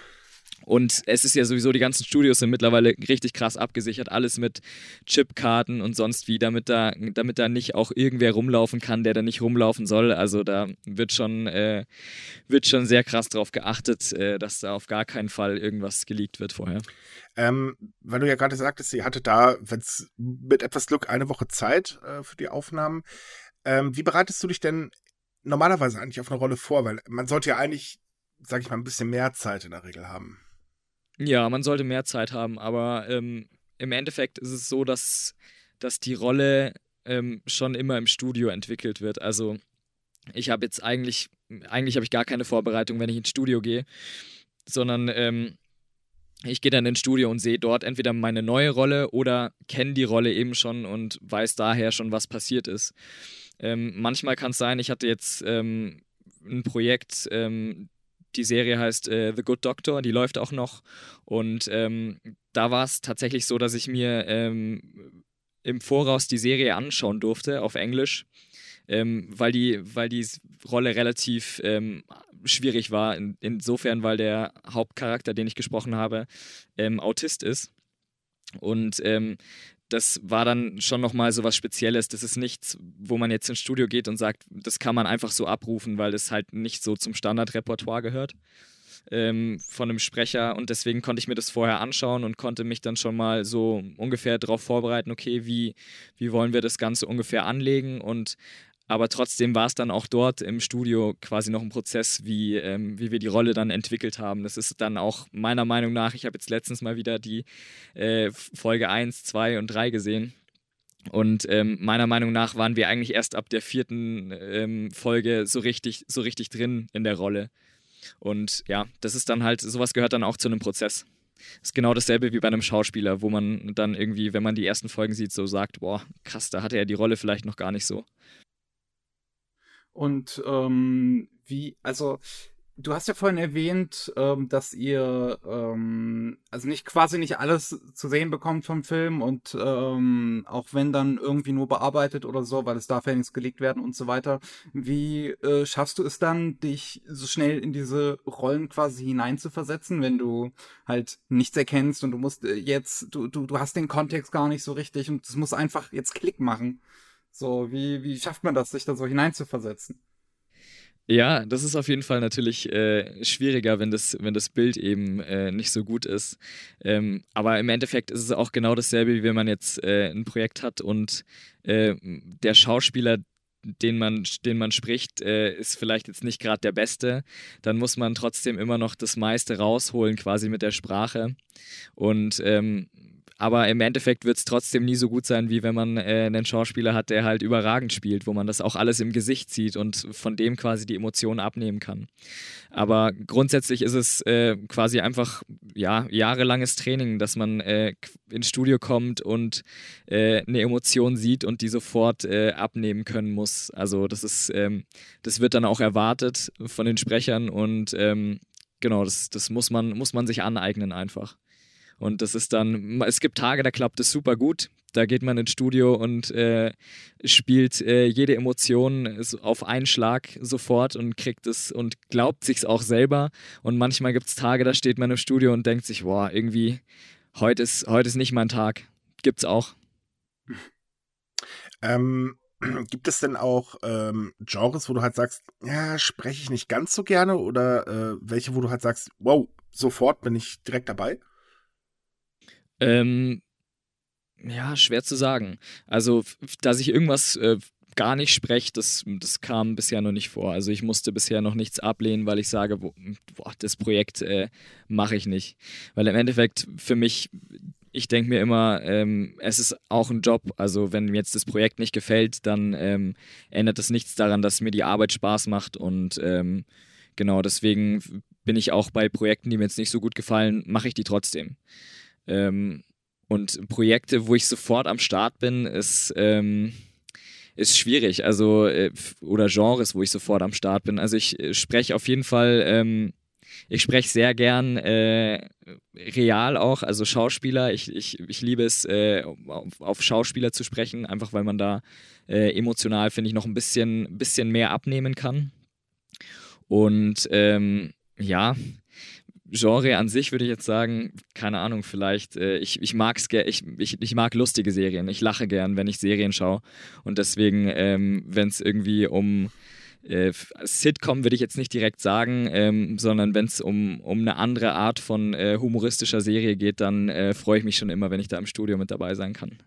und es ist ja sowieso, die ganzen Studios sind mittlerweile richtig krass abgesichert, alles mit Chipkarten und sonst wie, damit da, damit da nicht auch irgendwer rumlaufen kann, der da nicht rumlaufen soll. Also da wird schon, äh, wird schon sehr krass drauf geachtet, äh, dass da auf gar keinen Fall irgendwas geleakt wird vorher. Ähm, weil du ja gerade sagtest, sie hatte da, wenn es mit etwas Glück, eine Woche Zeit äh, für die Aufnahmen. Ähm, wie bereitest du dich denn normalerweise eigentlich auf eine Rolle vor? Weil man sollte ja eigentlich, sag ich mal, ein bisschen mehr Zeit in der Regel haben. Ja, man sollte mehr Zeit haben, aber ähm, im Endeffekt ist es so, dass, dass die Rolle ähm, schon immer im Studio entwickelt wird. Also ich habe jetzt eigentlich, eigentlich habe ich gar keine Vorbereitung, wenn ich ins Studio gehe, sondern ähm, ich gehe dann ins Studio und sehe dort entweder meine neue Rolle oder kenne die Rolle eben schon und weiß daher schon, was passiert ist. Ähm, manchmal kann es sein, ich hatte jetzt ähm, ein Projekt, ähm, die Serie heißt äh, The Good Doctor, die läuft auch noch. Und ähm, da war es tatsächlich so, dass ich mir ähm, im Voraus die Serie anschauen durfte auf Englisch, ähm, weil, die, weil die Rolle relativ ähm, schwierig war. In, insofern, weil der Hauptcharakter, den ich gesprochen habe, ähm, Autist ist. Und ähm, das war dann schon nochmal so was Spezielles. Das ist nichts, wo man jetzt ins Studio geht und sagt, das kann man einfach so abrufen, weil das halt nicht so zum Standardrepertoire gehört ähm, von einem Sprecher. Und deswegen konnte ich mir das vorher anschauen und konnte mich dann schon mal so ungefähr darauf vorbereiten, okay, wie, wie wollen wir das Ganze ungefähr anlegen und aber trotzdem war es dann auch dort im Studio quasi noch ein Prozess, wie, ähm, wie wir die Rolle dann entwickelt haben. Das ist dann auch meiner Meinung nach, ich habe jetzt letztens mal wieder die äh, Folge 1, 2 und 3 gesehen. Und ähm, meiner Meinung nach waren wir eigentlich erst ab der vierten ähm, Folge so richtig, so richtig drin in der Rolle. Und ja, das ist dann halt, sowas gehört dann auch zu einem Prozess. Ist genau dasselbe wie bei einem Schauspieler, wo man dann irgendwie, wenn man die ersten Folgen sieht, so sagt, boah, krass, da hatte er die Rolle vielleicht noch gar nicht so. Und ähm, wie, also du hast ja vorhin erwähnt, ähm, dass ihr ähm, also nicht quasi nicht alles zu sehen bekommt vom Film und ähm, auch wenn dann irgendwie nur bearbeitet oder so, weil es darf ja nichts gelegt werden und so weiter. Wie äh, schaffst du es dann, dich so schnell in diese Rollen quasi hineinzuversetzen, wenn du halt nichts erkennst und du musst äh, jetzt, du, du, du hast den Kontext gar nicht so richtig und es muss einfach jetzt Klick machen. So, wie, wie schafft man das, sich da so hineinzuversetzen? Ja, das ist auf jeden Fall natürlich äh, schwieriger, wenn das, wenn das Bild eben äh, nicht so gut ist. Ähm, aber im Endeffekt ist es auch genau dasselbe, wie wenn man jetzt äh, ein Projekt hat und äh, der Schauspieler, den man, den man spricht, äh, ist vielleicht jetzt nicht gerade der Beste. Dann muss man trotzdem immer noch das meiste rausholen, quasi mit der Sprache. Und ähm, aber im Endeffekt wird es trotzdem nie so gut sein, wie wenn man äh, einen Schauspieler hat, der halt überragend spielt, wo man das auch alles im Gesicht sieht und von dem quasi die Emotionen abnehmen kann. Aber grundsätzlich ist es äh, quasi einfach ja, jahrelanges Training, dass man äh, ins Studio kommt und äh, eine Emotion sieht und die sofort äh, abnehmen können muss. Also das ist, ähm, das wird dann auch erwartet von den Sprechern und ähm, genau, das, das muss man, muss man sich aneignen einfach. Und das ist dann, es gibt Tage, da klappt es super gut. Da geht man ins Studio und äh, spielt äh, jede Emotion auf einen Schlag sofort und kriegt es und glaubt sich's auch selber. Und manchmal gibt es Tage, da steht man im Studio und denkt sich, boah, irgendwie, heute ist, heute ist nicht mein Tag. Gibt's auch. <laughs> Ähm, <clears throat> gibt es denn auch ähm, Genres, wo du halt sagst, ja, spreche ich nicht ganz so gerne oder äh, welche, wo du halt sagst, wow, sofort bin ich direkt dabei? Ähm, ja, schwer zu sagen. Also, dass ich irgendwas äh, gar nicht spreche, das, das kam bisher noch nicht vor. Also ich musste bisher noch nichts ablehnen, weil ich sage, boah, das Projekt äh, mache ich nicht. Weil im Endeffekt für mich, ich denke mir immer, ähm, es ist auch ein Job. Also wenn mir jetzt das Projekt nicht gefällt, dann ähm, ändert das nichts daran, dass mir die Arbeit Spaß macht. Und ähm, genau deswegen bin ich auch bei Projekten, die mir jetzt nicht so gut gefallen, mache ich die trotzdem. Ähm, und Projekte, wo ich sofort am Start bin, ist, ähm, ist schwierig. Also, äh, oder Genres, wo ich sofort am Start bin. Also ich äh, spreche auf jeden Fall, ähm, ich spreche sehr gern äh, real auch, also Schauspieler. Ich, ich, ich liebe es, äh, auf, auf, Schauspieler zu sprechen, einfach weil man da äh, emotional, finde ich, noch ein bisschen, bisschen mehr abnehmen kann. Und ähm, ja, Genre an sich würde ich jetzt sagen, keine Ahnung, vielleicht, äh, ich, ich mag's ich, ich, ich mag lustige Serien. Ich lache gern, wenn ich Serien schaue. Und deswegen, ähm, wenn es irgendwie um äh, Sitcom würde ich jetzt nicht direkt sagen, ähm, sondern wenn es um, um eine andere Art von äh, humoristischer Serie geht, dann äh, freue ich mich schon immer, wenn ich da im Studio mit dabei sein kann.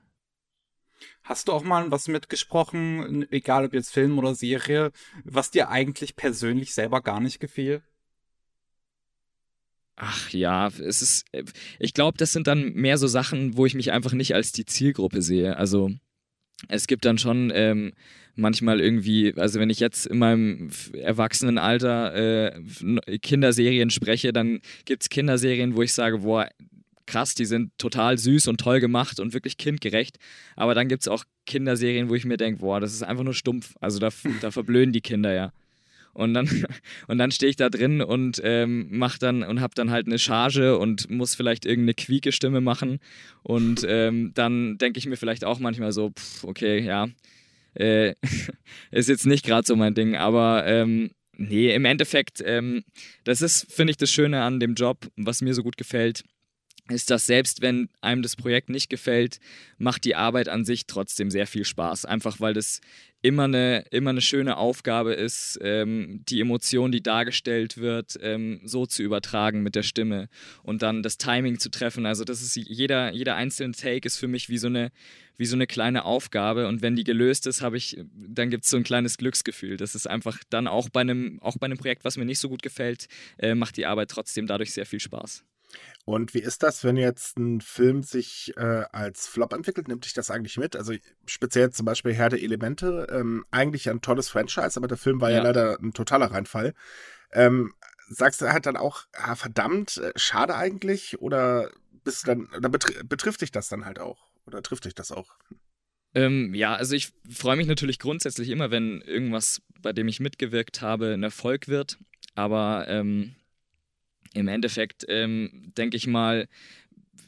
Hast du auch mal was mitgesprochen, egal ob jetzt Film oder Serie, was dir eigentlich persönlich selber gar nicht gefiel? Ach ja, es ist, ich glaube, das sind dann mehr so Sachen, wo ich mich einfach nicht als die Zielgruppe sehe. Also es gibt dann schon ähm, manchmal irgendwie, also wenn ich jetzt in meinem Erwachsenenalter äh, Kinderserien spreche, dann gibt es Kinderserien, wo ich sage, boah, krass, die sind total süß und toll gemacht und wirklich kindgerecht. Aber dann gibt es auch Kinderserien, wo ich mir denke, boah, das ist einfach nur stumpf. Also da, da verblöden die Kinder ja. Und dann, <laughs> und dann stehe ich da drin und ähm, mach dann und habe dann halt eine Charge und muss vielleicht irgendeine quieke Stimme machen. Und ähm, dann denke ich mir vielleicht auch manchmal so, pff, okay, ja, äh, <laughs> ist jetzt nicht gerade so mein Ding, aber ähm, nee, im Endeffekt, ähm, das ist, finde ich, das Schöne an dem Job, was mir so gut gefällt ist, dass selbst wenn einem das Projekt nicht gefällt, macht die Arbeit an sich trotzdem sehr viel Spaß. Einfach weil das immer eine, immer eine schöne Aufgabe ist, ähm, die Emotion, die dargestellt wird, ähm, so zu übertragen mit der Stimme und dann das Timing zu treffen. Also das ist jeder, jeder einzelne Take ist für mich wie so eine, wie so eine kleine Aufgabe und wenn die gelöst ist, habe ich, dann gibt es so ein kleines Glücksgefühl. Das ist einfach dann auch bei einem, auch bei einem Projekt, was mir nicht so gut gefällt, äh, macht die Arbeit trotzdem dadurch sehr viel Spaß. Und wie ist das, wenn jetzt ein Film sich äh, als Flop entwickelt? Nimmt dich das eigentlich mit? Also speziell zum Beispiel Herr der Elemente, ähm, eigentlich ein tolles Franchise, aber der Film war ja, ja leider ein totaler Reinfall. Ähm, sagst du halt dann auch, ah, verdammt, äh, schade eigentlich? Oder bist du dann, oder betr betrifft dich das dann halt auch? Oder trifft dich das auch? Ähm, ja, also ich freue mich natürlich grundsätzlich immer, wenn irgendwas, bei dem ich mitgewirkt habe, ein Erfolg wird. Aber ähm, im Endeffekt ähm, denke ich mal,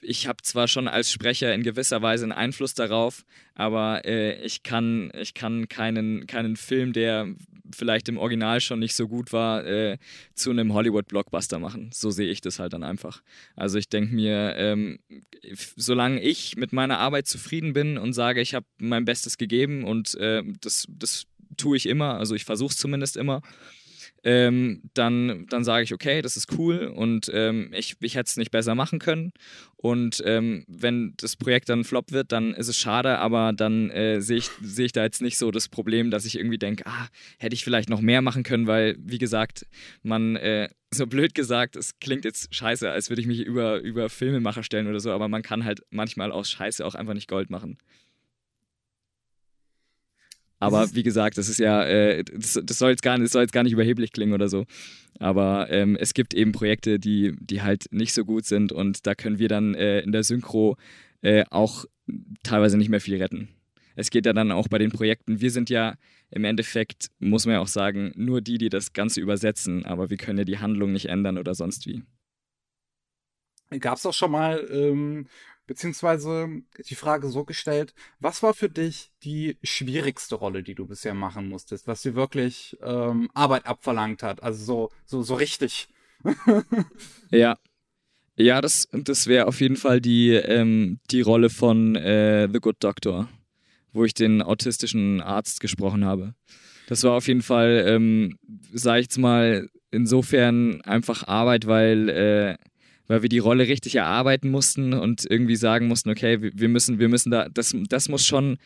ich habe zwar schon als Sprecher in gewisser Weise einen Einfluss darauf, aber äh, ich kann, ich kann keinen, keinen Film, der vielleicht im Original schon nicht so gut war, äh, zu einem Hollywood-Blockbuster machen. So sehe ich das halt dann einfach. Also ich denke mir, ähm, solange ich mit meiner Arbeit zufrieden bin und sage, ich habe mein Bestes gegeben und äh, das, das tue ich immer, also ich versuche es zumindest immer, ähm, dann, dann sage ich, okay, das ist cool und ähm, ich, ich hätte es nicht besser machen können. Und ähm, wenn das Projekt dann Flop wird, dann ist es schade, aber dann äh, sehe ich, seh ich da jetzt nicht so das Problem, dass ich irgendwie denke, ah, hätte ich vielleicht noch mehr machen können, weil, wie gesagt, man, äh, so blöd gesagt, es klingt jetzt scheiße, als würde ich mich über, über Filmemacher stellen oder so, aber man kann halt manchmal aus Scheiße auch einfach nicht Gold machen. Aber wie gesagt, das ist ja, äh, das, das, soll jetzt gar nicht, das soll jetzt gar nicht überheblich klingen oder so. Aber ähm, es gibt eben Projekte, die, die halt nicht so gut sind und da können wir dann äh, in der Synchro äh, auch teilweise nicht mehr viel retten. Es geht ja dann auch bei den Projekten, wir sind ja im Endeffekt, muss man ja auch sagen, nur die, die das Ganze übersetzen, aber wir können ja die Handlung nicht ändern oder sonst wie. Gab es auch schon mal ähm, beziehungsweise die Frage so gestellt, was war für dich die schwierigste Rolle, die du bisher machen musstest, was dir wirklich ähm, Arbeit abverlangt hat, also so, so, so richtig. <laughs> ja. Ja, das, das wäre auf jeden Fall die, ähm, die Rolle von äh, The Good Doctor, wo ich den autistischen Arzt gesprochen habe. Das war auf jeden Fall, ähm, sag ich jetzt mal, insofern einfach Arbeit, weil äh, weil wir die Rolle richtig erarbeiten mussten und irgendwie sagen mussten, okay, wir müssen, wir müssen da, das, das muss schon,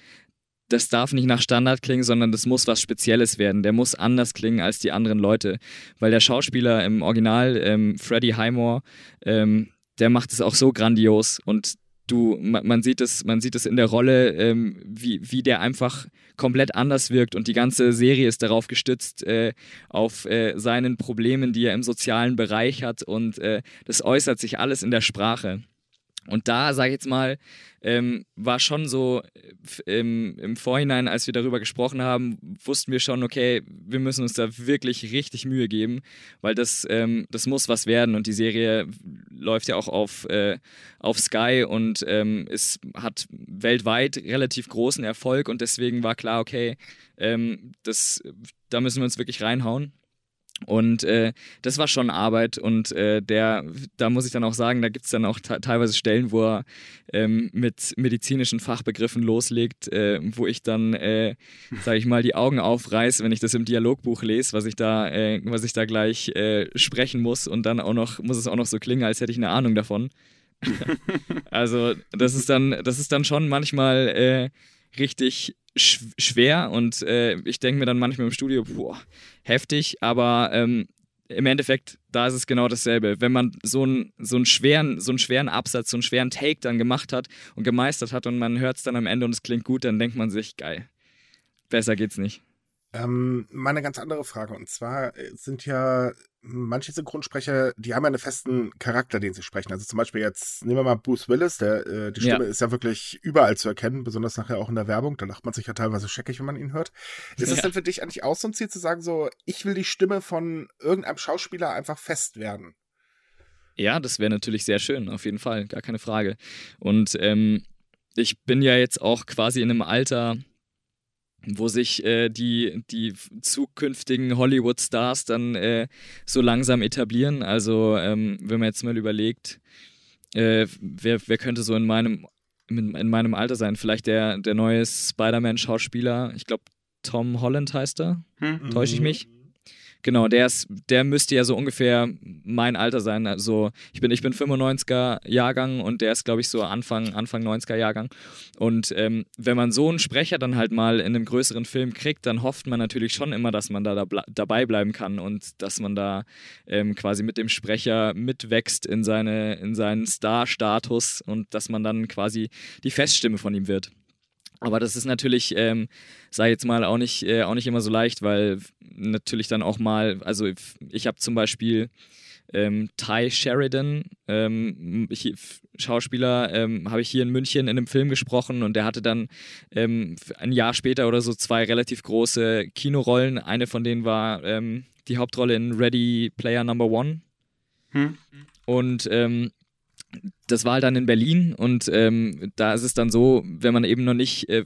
das darf nicht nach Standard klingen, sondern das muss was Spezielles werden. Der muss anders klingen als die anderen Leute. Weil der Schauspieler im Original, ähm, Freddie Highmore, ähm, der macht es auch so grandios und du, man, man, sieht es, man sieht es in der Rolle, ähm, wie, wie der einfach komplett anders wirkt und die ganze Serie ist darauf gestützt, äh, auf äh, seinen Problemen, die er im sozialen Bereich hat und äh, das äußert sich alles in der Sprache. Und da, sage ich jetzt mal, ähm, war schon so im, im Vorhinein, als wir darüber gesprochen haben, wussten wir schon, okay, wir müssen uns da wirklich richtig Mühe geben, weil das, ähm, das muss was werden. Und die Serie läuft ja auch auf, äh, auf Sky und ähm, es hat weltweit relativ großen Erfolg und deswegen war klar, okay, ähm, das, da müssen wir uns wirklich reinhauen. Und äh, das war schon Arbeit und äh, der, da muss ich dann auch sagen, da gibt es dann auch teilweise Stellen, wo er ähm, mit medizinischen Fachbegriffen loslegt, äh, wo ich dann, äh, sage ich mal, die Augen aufreiße, wenn ich das im Dialogbuch lese, was ich da, äh, was ich da gleich äh, sprechen muss und dann auch noch, muss es auch noch so klingen, als hätte ich eine Ahnung davon. <laughs> also das ist dann, das ist dann schon manchmal richtig schwer und äh, ich denke mir dann manchmal im Studio, boah, heftig, aber ähm, im Endeffekt, da ist es genau dasselbe. Wenn man so einen, so einen, schweren, so einen schweren Absatz, so einen schweren Take dann gemacht hat und gemeistert hat und man hört es dann am Ende und es klingt gut, dann denkt man sich, geil. Besser geht's nicht. Ähm, meine ganz andere Frage. Und zwar äh, sind ja manche Synchronsprecher, die haben ja einen festen Charakter, den sie sprechen. Also zum Beispiel jetzt, nehmen wir mal Bruce Willis, der, äh, die Stimme ja. ist ja wirklich überall zu erkennen, besonders nachher auch in der Werbung. Da lacht man sich ja teilweise scheckig, wenn man ihn hört. Ist es ja. denn für dich eigentlich auch so ein Ziel zu sagen, so, ich will die Stimme von irgendeinem Schauspieler einfach fest werden? Ja, das wäre natürlich sehr schön, auf jeden Fall, gar keine Frage. Und ähm, ich bin ja jetzt auch quasi in einem Alter, wo sich äh, die, die zukünftigen Hollywood-Stars dann äh, so langsam etablieren. Also ähm, wenn man jetzt mal überlegt, äh, wer, wer könnte so in meinem, in meinem Alter sein? Vielleicht der, der neue Spider-Man-Schauspieler, ich glaube Tom Holland heißt er, hm. täusche ich mich? Genau, der ist, der müsste ja so ungefähr mein Alter sein. Also ich bin, ich bin 95er Jahrgang und der ist, glaube ich, so Anfang, Anfang 90er Jahrgang. Und ähm, wenn man so einen Sprecher dann halt mal in einem größeren Film kriegt, dann hofft man natürlich schon immer, dass man da, da dabei bleiben kann und dass man da ähm, quasi mit dem Sprecher mitwächst in, seine, in seinen Star-Status und dass man dann quasi die Feststimme von ihm wird. Aber das ist natürlich, ähm, sei jetzt mal, auch nicht, äh, auch nicht immer so leicht, weil natürlich dann auch mal, also ich habe zum Beispiel ähm, Ty Sheridan, ähm, ich, Schauspieler, ähm, habe ich hier in München in einem Film gesprochen und der hatte dann ähm, ein Jahr später oder so zwei relativ große Kinorollen. Eine von denen war ähm, die Hauptrolle in Ready Player Number One. Hm. Und ähm, das war halt dann in Berlin und ähm, da ist es dann so, wenn man eben noch nicht äh,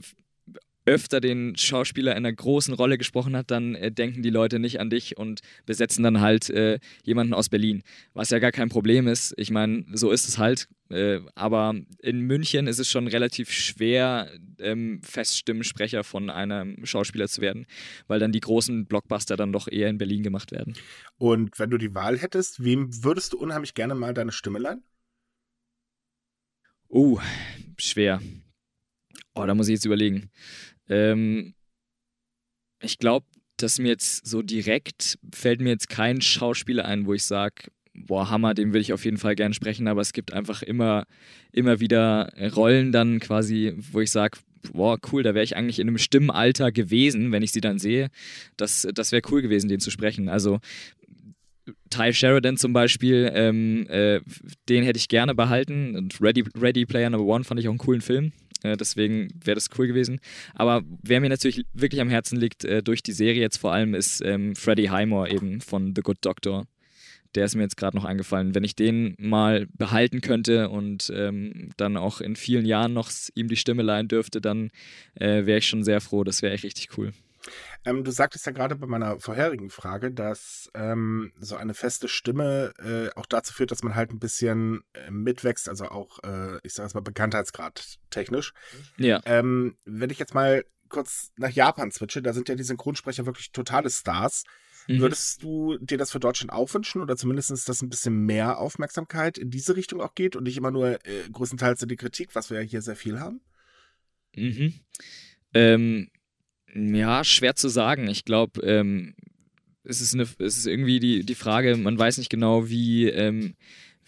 öfter den Schauspieler in einer großen Rolle gesprochen hat, dann äh, denken die Leute nicht an dich und besetzen dann halt äh, jemanden aus Berlin. Was ja gar kein Problem ist. Ich meine, so ist es halt. Äh, aber in München ist es schon relativ schwer, ähm, Feststimmensprecher von einem Schauspieler zu werden, weil dann die großen Blockbuster dann doch eher in Berlin gemacht werden. Und wenn du die Wahl hättest, wem würdest du unheimlich gerne mal deine Stimme leihen? Oh, schwer. Oh, da muss ich jetzt überlegen. Ähm, ich glaube, dass mir jetzt so direkt fällt mir jetzt kein Schauspieler ein, wo ich sage, boah, Hammer, den will ich auf jeden Fall gern sprechen, aber es gibt einfach immer, immer wieder Rollen dann quasi, wo ich sage, boah, cool, da wäre ich eigentlich in einem Stimmenalter gewesen, wenn ich sie dann sehe. Das, das wäre cool gewesen, den zu sprechen. Also Ty Sheridan zum Beispiel, ähm, äh, den hätte ich gerne behalten. Und Ready, Ready Player Number One fand ich auch einen coolen Film. Äh, deswegen wäre das cool gewesen. Aber wer mir natürlich wirklich am Herzen liegt, äh, durch die Serie jetzt vor allem, ist ähm, Freddie Highmore eben von The Good Doctor. Der ist mir jetzt gerade noch eingefallen. Wenn ich den mal behalten könnte und ähm, dann auch in vielen Jahren noch ihm die Stimme leihen dürfte, dann äh, wäre ich schon sehr froh. Das wäre echt richtig cool. Ähm, du sagtest ja gerade bei meiner vorherigen Frage, dass ähm, so eine feste Stimme äh, auch dazu führt, dass man halt ein bisschen äh, mitwächst, also auch, äh, ich sage es mal, Bekanntheitsgrad technisch. Ja. Ähm, wenn ich jetzt mal kurz nach Japan switche, da sind ja die Synchronsprecher wirklich totale Stars. Mhm. Würdest du dir das für Deutschland auch wünschen oder zumindest, dass ein bisschen mehr Aufmerksamkeit in diese Richtung auch geht und nicht immer nur äh, größtenteils in die Kritik, was wir ja hier sehr viel haben? Mhm. Ähm, ja, schwer zu sagen. Ich glaube, ähm, es, ist es ist irgendwie die, die Frage, man weiß nicht genau, wie, ähm,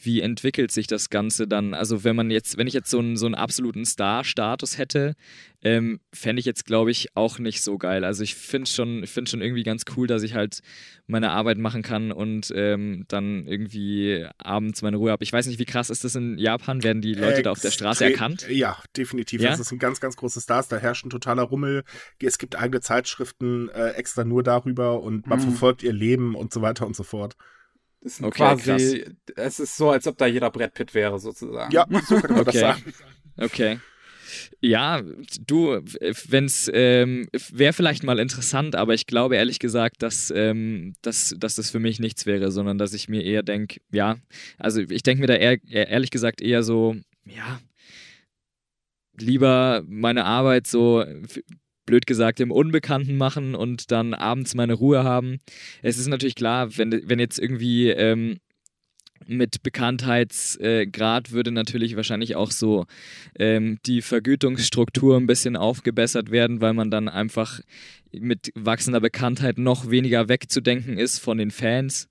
wie entwickelt sich das Ganze dann? Also wenn man jetzt, wenn ich jetzt so einen, so einen absoluten Star-Status hätte, ähm, fände ich jetzt, glaube ich, auch nicht so geil. Also ich finde schon, find schon irgendwie ganz cool, dass ich halt meine Arbeit machen kann und ähm, dann irgendwie abends meine Ruhe habe. Ich weiß nicht, wie krass ist das in Japan? Werden die Leute Extre da auf der Straße erkannt? Ja, definitiv. Ja? Das sind ganz, ganz große Stars. Da herrscht ein totaler Rummel. Es gibt eigene Zeitschriften äh, extra nur darüber und man mhm. verfolgt ihr Leben und so weiter und so fort. Das ist okay, quasi, krass. es ist so, als ob da jeder Brett Pitt wäre, sozusagen. Ja, so könnte man okay. das sagen. Okay. Ja, du, wenn es ähm, wäre vielleicht mal interessant, aber ich glaube ehrlich gesagt, dass, ähm, dass, dass das für mich nichts wäre, sondern dass ich mir eher denke, ja, also ich denke mir da eher, ehrlich gesagt eher so, ja, lieber meine Arbeit so blöd gesagt, im Unbekannten machen und dann abends meine Ruhe haben. Es ist natürlich klar, wenn, wenn jetzt irgendwie ähm, mit Bekanntheitsgrad würde natürlich wahrscheinlich auch so ähm, die Vergütungsstruktur ein bisschen aufgebessert werden, weil man dann einfach mit wachsender Bekanntheit noch weniger wegzudenken ist von den Fans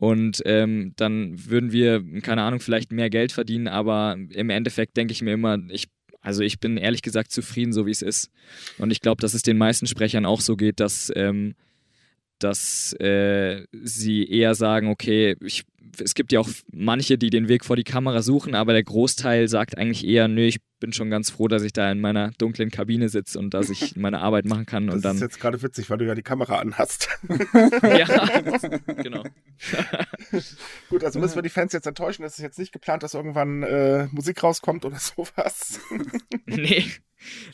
Und ähm, dann würden wir, keine Ahnung, vielleicht mehr Geld verdienen, aber im Endeffekt denke ich mir immer, ich, also ich bin ehrlich gesagt zufrieden, so wie es ist. Und ich glaube, dass es den meisten Sprechern auch so geht, dass, ähm, dass äh, sie eher sagen, okay, ich es gibt ja auch manche, die den Weg vor die Kamera suchen, aber der Großteil sagt eigentlich eher, nö, ich bin schon ganz froh, dass ich da in meiner dunklen Kabine sitze und dass ich meine Arbeit machen kann. Das und dann, ist jetzt gerade witzig, weil du ja die Kamera anhast. <laughs> ja, <laughs> genau. <laughs> Gut, also müssen wir die Fans jetzt enttäuschen. Es ist jetzt nicht geplant, dass irgendwann äh, Musik rauskommt oder <laughs> sowas. <laughs> nee.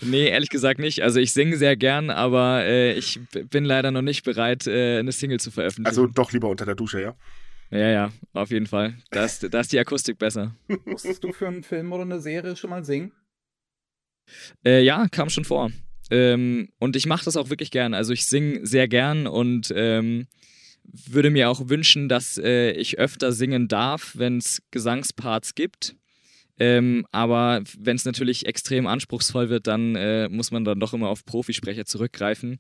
Nee, ehrlich gesagt nicht. Also ich singe sehr gern, aber äh, ich bin leider noch nicht bereit, äh, eine Single zu veröffentlichen. Also doch lieber unter der Dusche, ja? Ja, ja, auf jeden Fall. Da ist, da ist die Akustik besser. Musstest du für einen Film oder eine Serie schon mal singen? Äh, ja, kam schon vor. Ähm, und ich mache das auch wirklich gern. Also ich singe sehr gern und ähm, würde mir auch wünschen, dass äh, ich öfter singen darf, wenn es Gesangsparts gibt. Ähm, aber wenn es natürlich extrem anspruchsvoll wird, dann äh, muss man dann doch immer auf Profisprecher zurückgreifen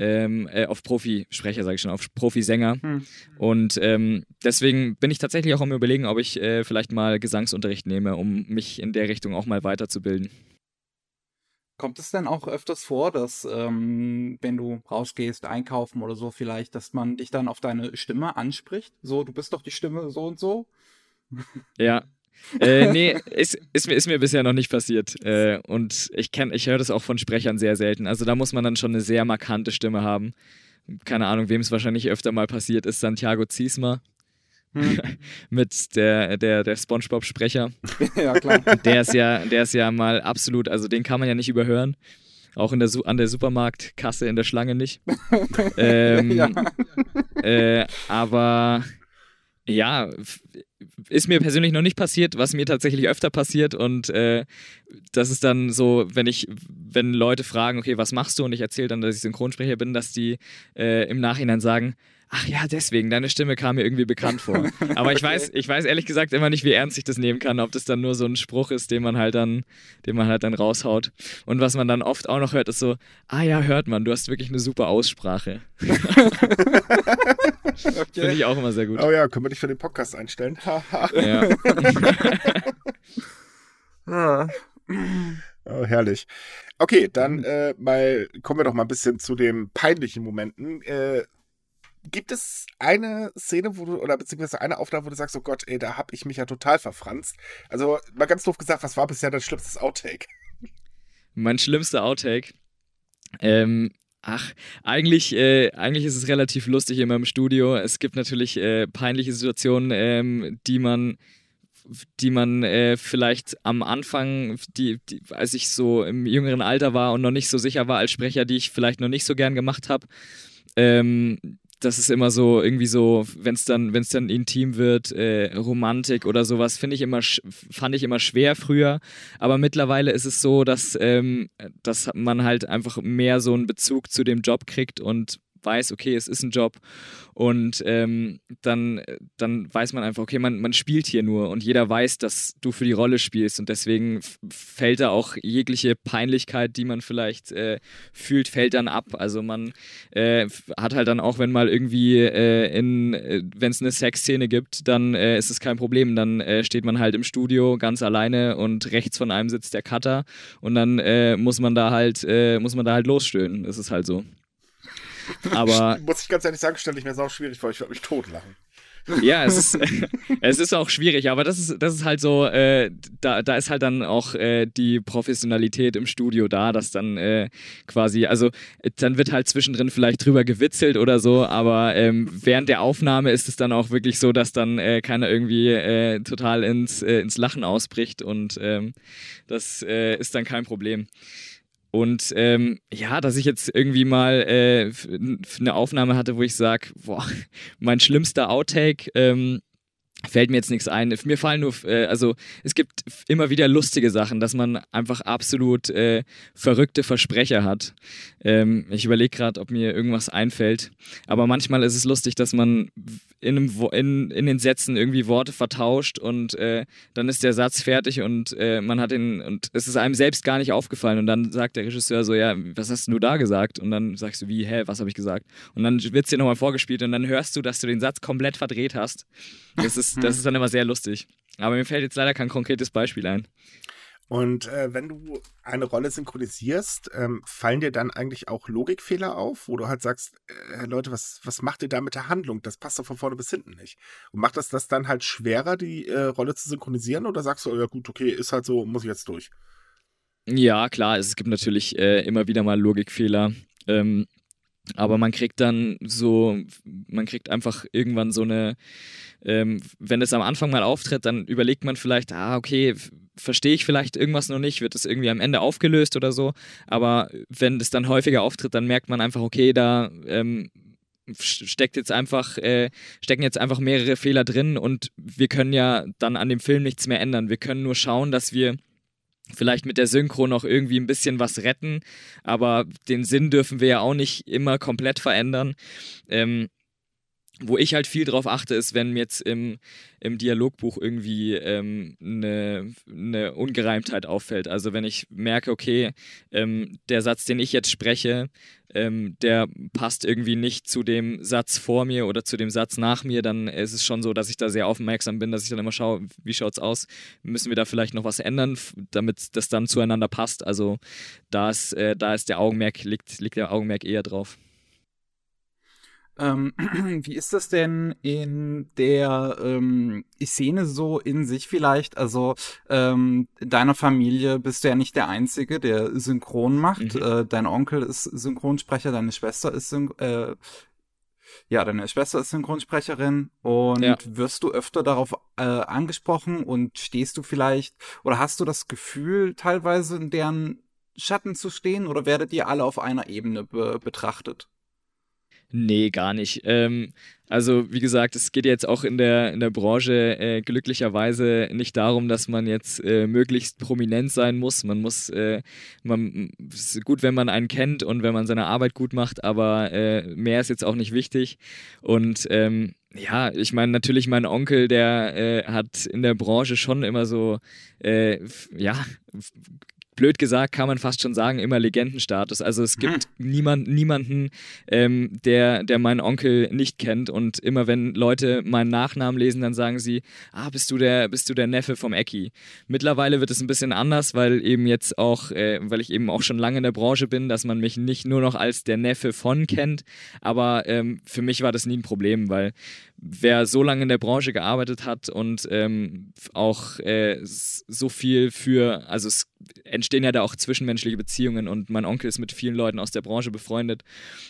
ähm, äh, auf Profisprecher, sage ich schon, auf Profisänger. Hm. Und ähm, deswegen bin ich tatsächlich auch am überlegen, ob ich äh, vielleicht mal Gesangsunterricht nehme, um mich in der Richtung auch mal weiterzubilden. Kommt es denn auch öfters vor, dass ähm, wenn du rausgehst, einkaufen oder so vielleicht, dass man dich dann auf deine Stimme anspricht? So, du bist doch die Stimme so und so? Ja, <laughs> äh, nee, ist, ist, mir, ist mir bisher noch nicht passiert. Äh, und ich, ich höre das auch von Sprechern sehr selten. Also da muss man dann schon eine sehr markante Stimme haben. Keine Ahnung, wem es wahrscheinlich öfter mal passiert ist, Santiago Ziesmer. Hm. <laughs> mit der, der, der Spongebob-Sprecher. <laughs> ja, klar. Der ist ja, der ist ja mal absolut, also den kann man ja nicht überhören. Auch in der, an der Supermarktkasse in der Schlange nicht. <laughs> ähm, ja. Äh, aber ja, ist mir persönlich noch nicht passiert, was mir tatsächlich öfter passiert und äh, das ist dann so, wenn ich, wenn Leute fragen, okay, was machst du und ich erzähle dann, dass ich Synchronsprecher bin, dass die äh, im Nachhinein sagen, ach ja, deswegen, deine Stimme kam mir irgendwie bekannt vor. <laughs> Aber ich weiß, ich weiß ehrlich gesagt immer nicht, wie ernst ich das nehmen kann, ob das dann nur so ein Spruch ist, den man halt dann, den man halt dann raushaut. Und was man dann oft auch noch hört, ist so, ah ja, hört man, du hast wirklich eine super Aussprache. <laughs> okay. Finde ich auch immer sehr gut. Oh ja, können wir dich für den Podcast einstellen? <laughs> ja. Ah. oh, herrlich. Okay, dann äh, mal kommen wir doch mal ein bisschen zu den peinlichen Momenten. Äh, gibt es eine Szene, wo du, oder beziehungsweise eine Aufnahme, wo du sagst, oh Gott, ey, da hab ich mich ja total verfranst. Also, mal ganz doof gesagt, was war bisher dein schlimmstes Outtake? Mein schlimmster Outtake? Ähm, Ach, eigentlich, äh, eigentlich ist es relativ lustig in meinem Studio. Es gibt natürlich äh, peinliche Situationen, ähm, die man, die man äh, vielleicht am Anfang, die, die, als ich so im jüngeren Alter war und noch nicht so sicher war als Sprecher, die ich vielleicht noch nicht so gern gemacht habe, ähm, das ist immer so, irgendwie so, wenn es dann, wenn es dann intim wird, äh, Romantik oder sowas, finde ich immer, fand ich immer schwer früher. Aber mittlerweile ist es so, dass, ähm, dass man halt einfach mehr so einen Bezug zu dem Job kriegt und weiß, okay, es ist ein Job und ähm, dann, dann weiß man einfach, okay, man, man spielt hier nur und jeder weiß, dass du für die Rolle spielst und deswegen fällt da auch jegliche Peinlichkeit, die man vielleicht äh, fühlt, fällt dann ab. Also man äh, hat halt dann auch, wenn mal irgendwie äh, in, äh, wenn es eine Sexszene gibt, dann äh, ist es kein Problem. Dann äh, steht man halt im Studio ganz alleine und rechts von einem sitzt der Cutter und dann muss man da halt, muss man da halt losstöhnen. Das ist halt so. Aber. <laughs> Muss ich ganz ehrlich sagen, stelle ich mir das auch schwierig vor. Ich würde mich totlachen. Ja, es ist, <laughs> es ist auch schwierig, aber das ist, das ist halt so, äh, da, da ist halt dann auch äh, die Professionalität im Studio da, dass dann äh, quasi, also dann wird halt zwischendrin vielleicht drüber gewitzelt oder so, aber ähm, während der Aufnahme ist es dann auch wirklich so, dass dann äh, keiner irgendwie äh, total ins, äh, ins Lachen ausbricht und ähm, das ist dann kein Problem. Und ähm, ja, dass ich jetzt irgendwie mal äh, eine Aufnahme hatte, wo ich sage, boah, <laughs> mein schlimmster Outtake, ähm, fällt mir jetzt nichts ein. Mir fallen nur, äh, also es gibt immer wieder lustige Sachen, dass man einfach absolut äh, verrückte Versprecher hat. Ähm, ich überlege gerade, ob mir irgendwas einfällt. Aber manchmal ist es lustig, dass man in, einem, in, in den Sätzen irgendwie Worte vertauscht und äh, dann ist der Satz fertig und äh, man hat ihn und es ist einem selbst gar nicht aufgefallen und dann sagt der Regisseur so, ja, was hast du da gesagt? Und dann sagst du, wie, hä, was habe ich gesagt? Und dann wird es dir nochmal vorgespielt und dann hörst du, dass du den Satz komplett verdreht hast. Das ist, das ist dann immer sehr lustig. Aber mir fällt jetzt leider kein konkretes Beispiel ein. Und äh, wenn du eine Rolle synchronisierst, ähm, fallen dir dann eigentlich auch Logikfehler auf, wo du halt sagst, äh, Leute, was, was macht ihr da mit der Handlung? Das passt doch von vorne bis hinten nicht. Und macht das das dann halt schwerer, die äh, Rolle zu synchronisieren? Oder sagst du, ja gut, okay, ist halt so, muss ich jetzt durch? Ja, klar, es gibt natürlich äh, immer wieder mal Logikfehler. Ähm, aber man kriegt dann so, man kriegt einfach irgendwann so eine, ähm, wenn es am Anfang mal auftritt, dann überlegt man vielleicht, ah, okay, verstehe ich vielleicht irgendwas noch nicht, wird es irgendwie am Ende aufgelöst oder so. Aber wenn es dann häufiger auftritt, dann merkt man einfach, okay, da ähm, steckt jetzt einfach, äh, stecken jetzt einfach mehrere Fehler drin und wir können ja dann an dem Film nichts mehr ändern. Wir können nur schauen, dass wir vielleicht mit der Synchro noch irgendwie ein bisschen was retten, aber den Sinn dürfen wir ja auch nicht immer komplett verändern. Ähm, wo ich halt viel drauf achte, ist, wenn jetzt im, im Dialogbuch irgendwie ähm, eine, eine Ungereimtheit auffällt. Also wenn ich merke, okay, ähm, der Satz, den ich jetzt spreche, ähm, der passt irgendwie nicht zu dem Satz vor mir oder zu dem Satz nach mir, dann ist es schon so, dass ich da sehr aufmerksam bin, dass ich dann immer schaue, wie schaut es aus? Müssen wir da vielleicht noch was ändern, damit das dann zueinander passt? Also da ist, äh, da ist der Augenmerk, liegt, liegt der Augenmerk eher drauf. Ähm, <clears throat> wie ist das denn in der ähm, Szene so in sich vielleicht? Also ähm, deiner Familie bist du ja nicht der Einzige, der Synchron macht. Mhm. Äh, dein Onkel ist Synchronsprecher, deine Schwester ist Syn äh, ja, deine Schwester ist Synchronsprecherin und ja. wirst du öfter darauf äh, angesprochen und stehst du vielleicht oder hast du das Gefühl, teilweise in deren Schatten zu stehen oder werdet ihr alle auf einer Ebene be betrachtet? Nee, gar nicht. Ähm, also, wie gesagt, es geht jetzt auch in der, in der Branche äh, glücklicherweise nicht darum, dass man jetzt äh, möglichst prominent sein muss. Man muss, äh, man, es ist gut, wenn man einen kennt und wenn man seine Arbeit gut macht, aber äh, mehr ist jetzt auch nicht wichtig. Und ähm, ja, ich meine, natürlich mein Onkel, der äh, hat in der Branche schon immer so, äh, ja, blöd gesagt kann man fast schon sagen, immer Legendenstatus. Also es gibt hm. niemand, niemanden, ähm, der, der meinen Onkel nicht kennt. Und immer wenn Leute meinen Nachnamen lesen, dann sagen sie, ah, bist du der, bist du der Neffe vom Ecki. Mittlerweile wird es ein bisschen anders, weil eben jetzt auch, äh, weil ich eben auch schon lange in der Branche bin, dass man mich nicht nur noch als der Neffe von kennt. Aber ähm, für mich war das nie ein Problem, weil wer so lange in der Branche gearbeitet hat und ähm, auch äh, so viel für, also es entstehen ja da auch zwischenmenschliche Beziehungen und mein Onkel ist mit vielen Leuten aus der Branche befreundet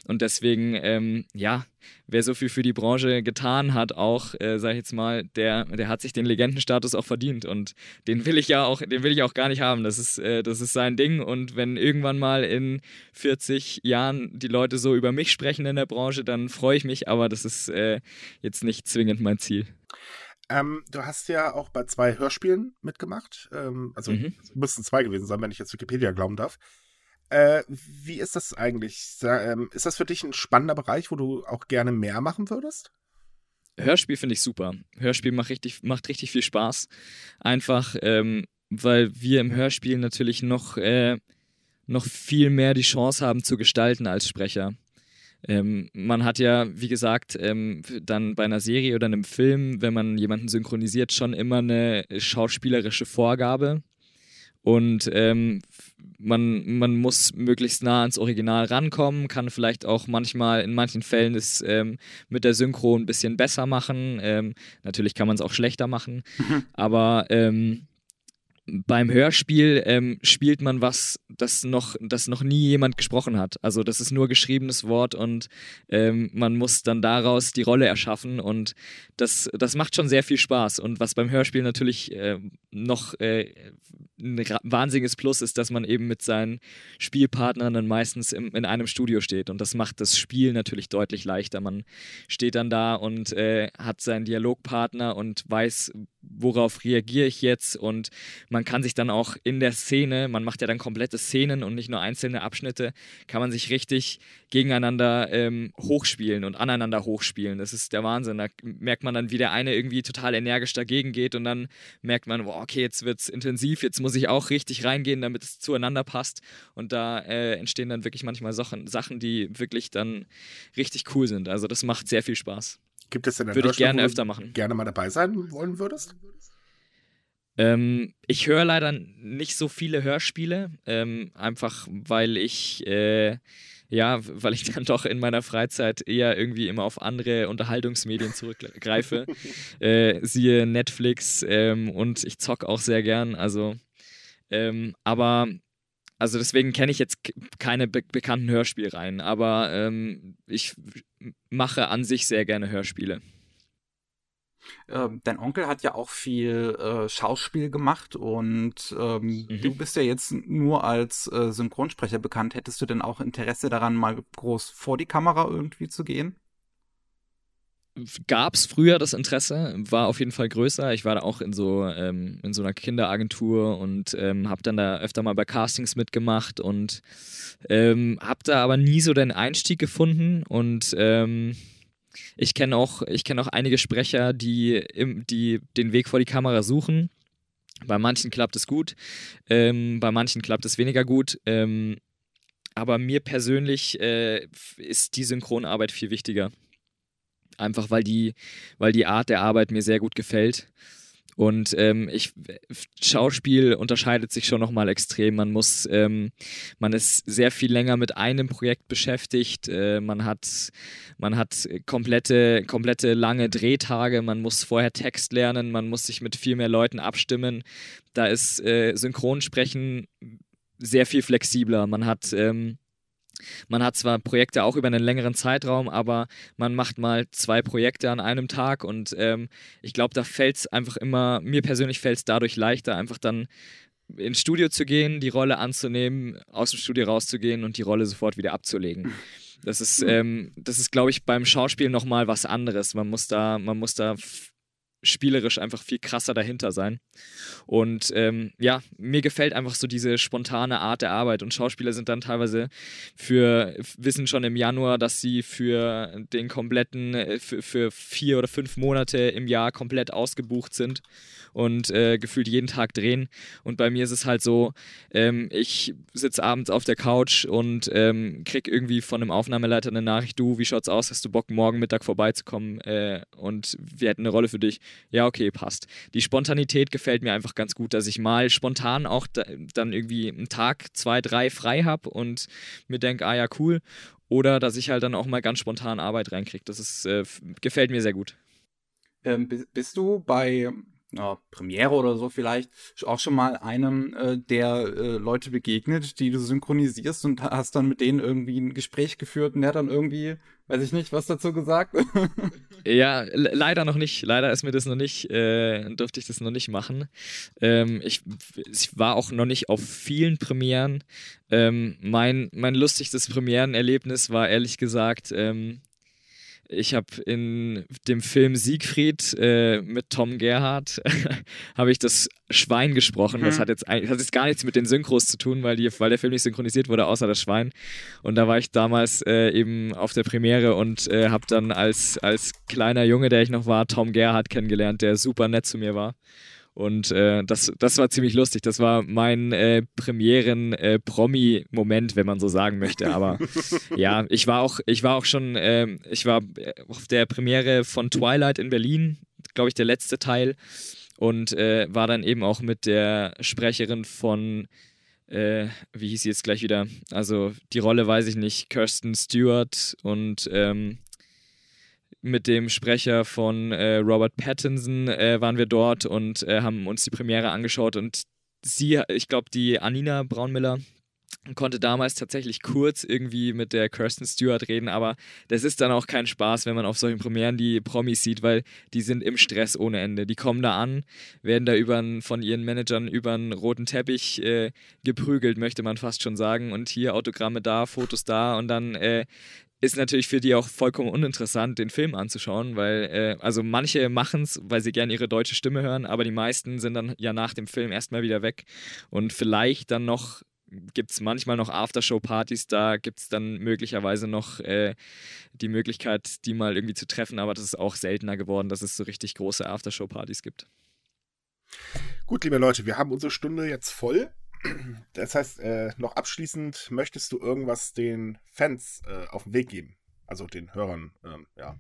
und deswegen, ähm, ja, wer so viel für die Branche getan hat, auch, äh, sag ich jetzt mal, der, der hat sich den Legendenstatus auch verdient und den will ich ja auch, den will ich auch gar nicht haben. Das ist, äh, das ist sein Ding und wenn irgendwann mal in 40 Jahren die Leute so über mich sprechen in der Branche, dann freue ich mich, aber das ist äh, jetzt nicht zwingend mein Ziel. Ähm, du hast ja auch bei zwei Hörspielen mitgemacht. Ähm, also mhm. müssten zwei gewesen sein, wenn ich jetzt Wikipedia glauben darf. Äh, wie ist das eigentlich? Ähm, ist das für dich ein spannender Bereich, wo du auch gerne mehr machen würdest? Hörspiel finde ich super. Hörspiel macht richtig, macht richtig viel Spaß. Einfach, ähm, weil wir im Hörspiel natürlich noch, äh, noch viel mehr die Chance haben zu gestalten als Sprecher. Ähm, man hat ja, wie gesagt, ähm, dann bei einer Serie oder einem Film, wenn man jemanden synchronisiert, schon immer eine schauspielerische Vorgabe. Und ähm, man, man muss möglichst nah ans Original rankommen, kann vielleicht auch manchmal, in manchen Fällen es ähm, mit der Synchro ein bisschen besser machen. Ähm, natürlich kann man es auch schlechter machen, mhm. aber ähm, beim Hörspiel ähm, spielt man was, das noch, das noch nie jemand gesprochen hat. Also das ist nur geschriebenes Wort und ähm, man muss dann daraus die Rolle erschaffen und das, das macht schon sehr viel Spaß. Und was beim Hörspiel natürlich äh, noch äh, ein wahnsinniges Plus ist, dass man eben mit seinen Spielpartnern dann meistens im, in einem Studio steht. Und das macht das Spiel natürlich deutlich leichter. Man steht dann da und äh, hat seinen Dialogpartner und weiß, worauf reagiere ich jetzt. Und man kann sich dann auch in der Szene, man macht ja dann komplette Szenen und nicht nur einzelne Abschnitte, kann man sich richtig gegeneinander ähm, hochspielen und aneinander hochspielen. Das ist der Wahnsinn. Da merkt man dann, wie der eine irgendwie total energisch dagegen geht und dann merkt man, boah, okay, jetzt wird es intensiv, jetzt muss ich auch richtig reingehen, damit es zueinander passt. Und da äh, entstehen dann wirklich manchmal Sachen, die wirklich dann richtig cool sind. Also das macht sehr viel Spaß. Gibt es denn Würde ich gerne öfter machen. Gerne mal dabei sein wollen würdest? Ähm, ich höre leider nicht so viele Hörspiele, ähm, einfach weil ich äh, ja, weil ich <laughs> dann doch in meiner Freizeit eher irgendwie immer auf andere Unterhaltungsmedien zurückgreife. <laughs> äh, siehe Netflix ähm, und ich zock auch sehr gern. Also, ähm, aber also deswegen kenne ich jetzt keine be bekannten Hörspielreihen, aber ähm, ich mache an sich sehr gerne Hörspiele. Ähm, dein Onkel hat ja auch viel äh, Schauspiel gemacht und ähm, mhm. du bist ja jetzt nur als äh, Synchronsprecher bekannt. Hättest du denn auch Interesse daran, mal groß vor die Kamera irgendwie zu gehen? Gab es früher das Interesse, war auf jeden Fall größer. Ich war da auch in so, ähm, in so einer Kinderagentur und ähm, habe dann da öfter mal bei Castings mitgemacht und ähm, habe da aber nie so den Einstieg gefunden und ähm, ich kenne auch, kenn auch einige Sprecher, die, im, die den Weg vor die Kamera suchen. Bei manchen klappt es gut, ähm, bei manchen klappt es weniger gut. Ähm, aber mir persönlich äh, ist die Synchronarbeit viel wichtiger. Einfach weil die, weil die Art der Arbeit mir sehr gut gefällt. Und ähm, ich, Schauspiel unterscheidet sich schon nochmal extrem. Man muss, ähm, man ist sehr viel länger mit einem Projekt beschäftigt. Äh, man hat, man hat komplette, komplette lange Drehtage. Man muss vorher Text lernen. Man muss sich mit viel mehr Leuten abstimmen. Da ist äh, Synchronsprechen sehr viel flexibler. Man hat ähm, man hat zwar Projekte auch über einen längeren Zeitraum, aber man macht mal zwei Projekte an einem Tag und ähm, ich glaube, da fällt es einfach immer, mir persönlich fällt es dadurch leichter, einfach dann ins Studio zu gehen, die Rolle anzunehmen, aus dem Studio rauszugehen und die Rolle sofort wieder abzulegen. Das ist, ähm, das ist, glaube ich, beim Schauspiel nochmal was anderes. Man muss da, man muss da spielerisch einfach viel krasser dahinter sein. Und ähm, ja, mir gefällt einfach so diese spontane Art der Arbeit. Und Schauspieler sind dann teilweise für, wissen schon im Januar, dass sie für den kompletten, äh, für, für vier oder fünf Monate im Jahr komplett ausgebucht sind und äh, gefühlt jeden Tag drehen. Und bei mir ist es halt so, ähm, ich sitze abends auf der Couch und ähm, krieg irgendwie von einem Aufnahmeleiter eine Nachricht, du, wie schaut's aus? Hast du Bock, morgen Mittag vorbeizukommen? Äh, und wir hätten eine Rolle für dich. Ja, okay, passt. Die Spontanität gefällt mir einfach ganz gut, dass ich mal spontan auch da, dann irgendwie einen Tag, zwei, drei frei habe und mir denke, ah ja, cool. Oder dass ich halt dann auch mal ganz spontan Arbeit reinkriege. Das ist, äh, gefällt mir sehr gut. Ähm, bist du bei ja, Premiere oder so vielleicht auch schon mal einem äh, der äh, Leute begegnet, die du synchronisierst und hast dann mit denen irgendwie ein Gespräch geführt und der hat dann irgendwie, weiß ich nicht, was dazu gesagt? <laughs> ja, leider noch nicht. Leider ist mir das noch nicht, äh, durfte ich das noch nicht machen. Ähm, ich, ich war auch noch nicht auf vielen Premieren. Ähm, mein, mein lustigstes Premierenerlebnis war ehrlich gesagt, ähm, ich habe in dem Film Siegfried äh, mit Tom Gerhardt <laughs> habe ich das Schwein gesprochen. Das mhm. hat jetzt, das hat jetzt gar nichts mit den Synchros zu tun, weil, die, weil der Film nicht synchronisiert wurde, außer das Schwein. Und da war ich damals äh, eben auf der Premiere und äh, habe dann als, als kleiner Junge, der ich noch war, Tom Gerhardt kennengelernt, der super nett zu mir war. Und äh, das, das war ziemlich lustig. Das war mein äh, Premieren-Promi-Moment, äh, wenn man so sagen möchte. Aber <laughs> ja, ich war auch, ich war auch schon, ähm, ich war äh, auf der Premiere von Twilight in Berlin, glaube ich, der letzte Teil. Und äh, war dann eben auch mit der Sprecherin von äh, wie hieß sie jetzt gleich wieder? Also die Rolle weiß ich nicht, Kirsten Stewart und ähm, mit dem Sprecher von äh, Robert Pattinson äh, waren wir dort und äh, haben uns die Premiere angeschaut und sie, ich glaube, die Anina Braunmiller konnte damals tatsächlich kurz irgendwie mit der Kirsten Stewart reden, aber das ist dann auch kein Spaß, wenn man auf solchen Premieren die Promis sieht, weil die sind im Stress ohne Ende. Die kommen da an, werden da über von ihren Managern über einen roten Teppich äh, geprügelt, möchte man fast schon sagen. Und hier Autogramme da, Fotos da und dann äh, ist natürlich für die auch vollkommen uninteressant, den Film anzuschauen, weil, äh, also manche machen es, weil sie gerne ihre deutsche Stimme hören, aber die meisten sind dann ja nach dem Film erstmal wieder weg und vielleicht dann noch gibt es manchmal noch Aftershow-Partys, da gibt es dann möglicherweise noch äh, die Möglichkeit, die mal irgendwie zu treffen, aber das ist auch seltener geworden, dass es so richtig große Aftershow-Partys gibt. Gut, liebe Leute, wir haben unsere Stunde jetzt voll. Das heißt, äh, noch abschließend, möchtest du irgendwas den Fans äh, auf den Weg geben? Also den Hörern, ähm, ja.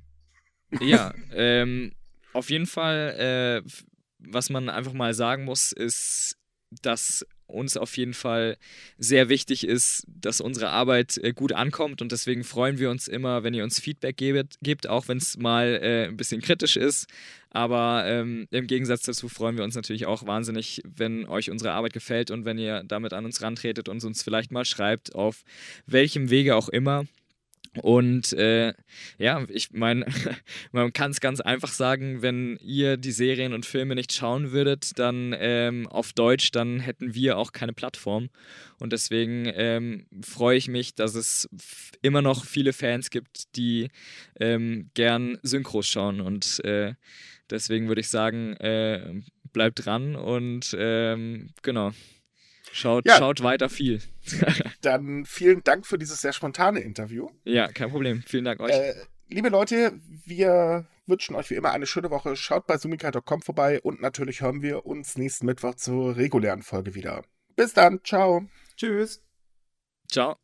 Ja, <laughs> ähm, auf jeden Fall, äh, was man einfach mal sagen muss, ist, dass uns auf jeden Fall sehr wichtig ist, dass unsere Arbeit äh, gut ankommt und deswegen freuen wir uns immer, wenn ihr uns Feedback gebet, gebt, auch wenn es mal äh, ein bisschen kritisch ist. Aber ähm, im Gegensatz dazu freuen wir uns natürlich auch wahnsinnig, wenn euch unsere Arbeit gefällt und wenn ihr damit an uns rantretet und uns vielleicht mal schreibt, auf welchem Wege auch immer. Und äh, ja, ich meine, <laughs> man kann es ganz einfach sagen, wenn ihr die Serien und Filme nicht schauen würdet, dann ähm, auf Deutsch, dann hätten wir auch keine Plattform. Und deswegen ähm, freue ich mich, dass es immer noch viele Fans gibt, die ähm, gern Synchros schauen. Und äh, deswegen würde ich sagen, äh, bleibt dran und ähm, genau. Schaut, ja. schaut weiter viel. <laughs> Dann vielen Dank für dieses sehr spontane Interview. Ja, kein Problem. Vielen Dank euch. Äh, liebe Leute, wir wünschen euch wie immer eine schöne Woche. Schaut bei sumika.com vorbei und natürlich hören wir uns nächsten Mittwoch zur regulären Folge wieder. Bis dann. Ciao. Tschüss. Ciao.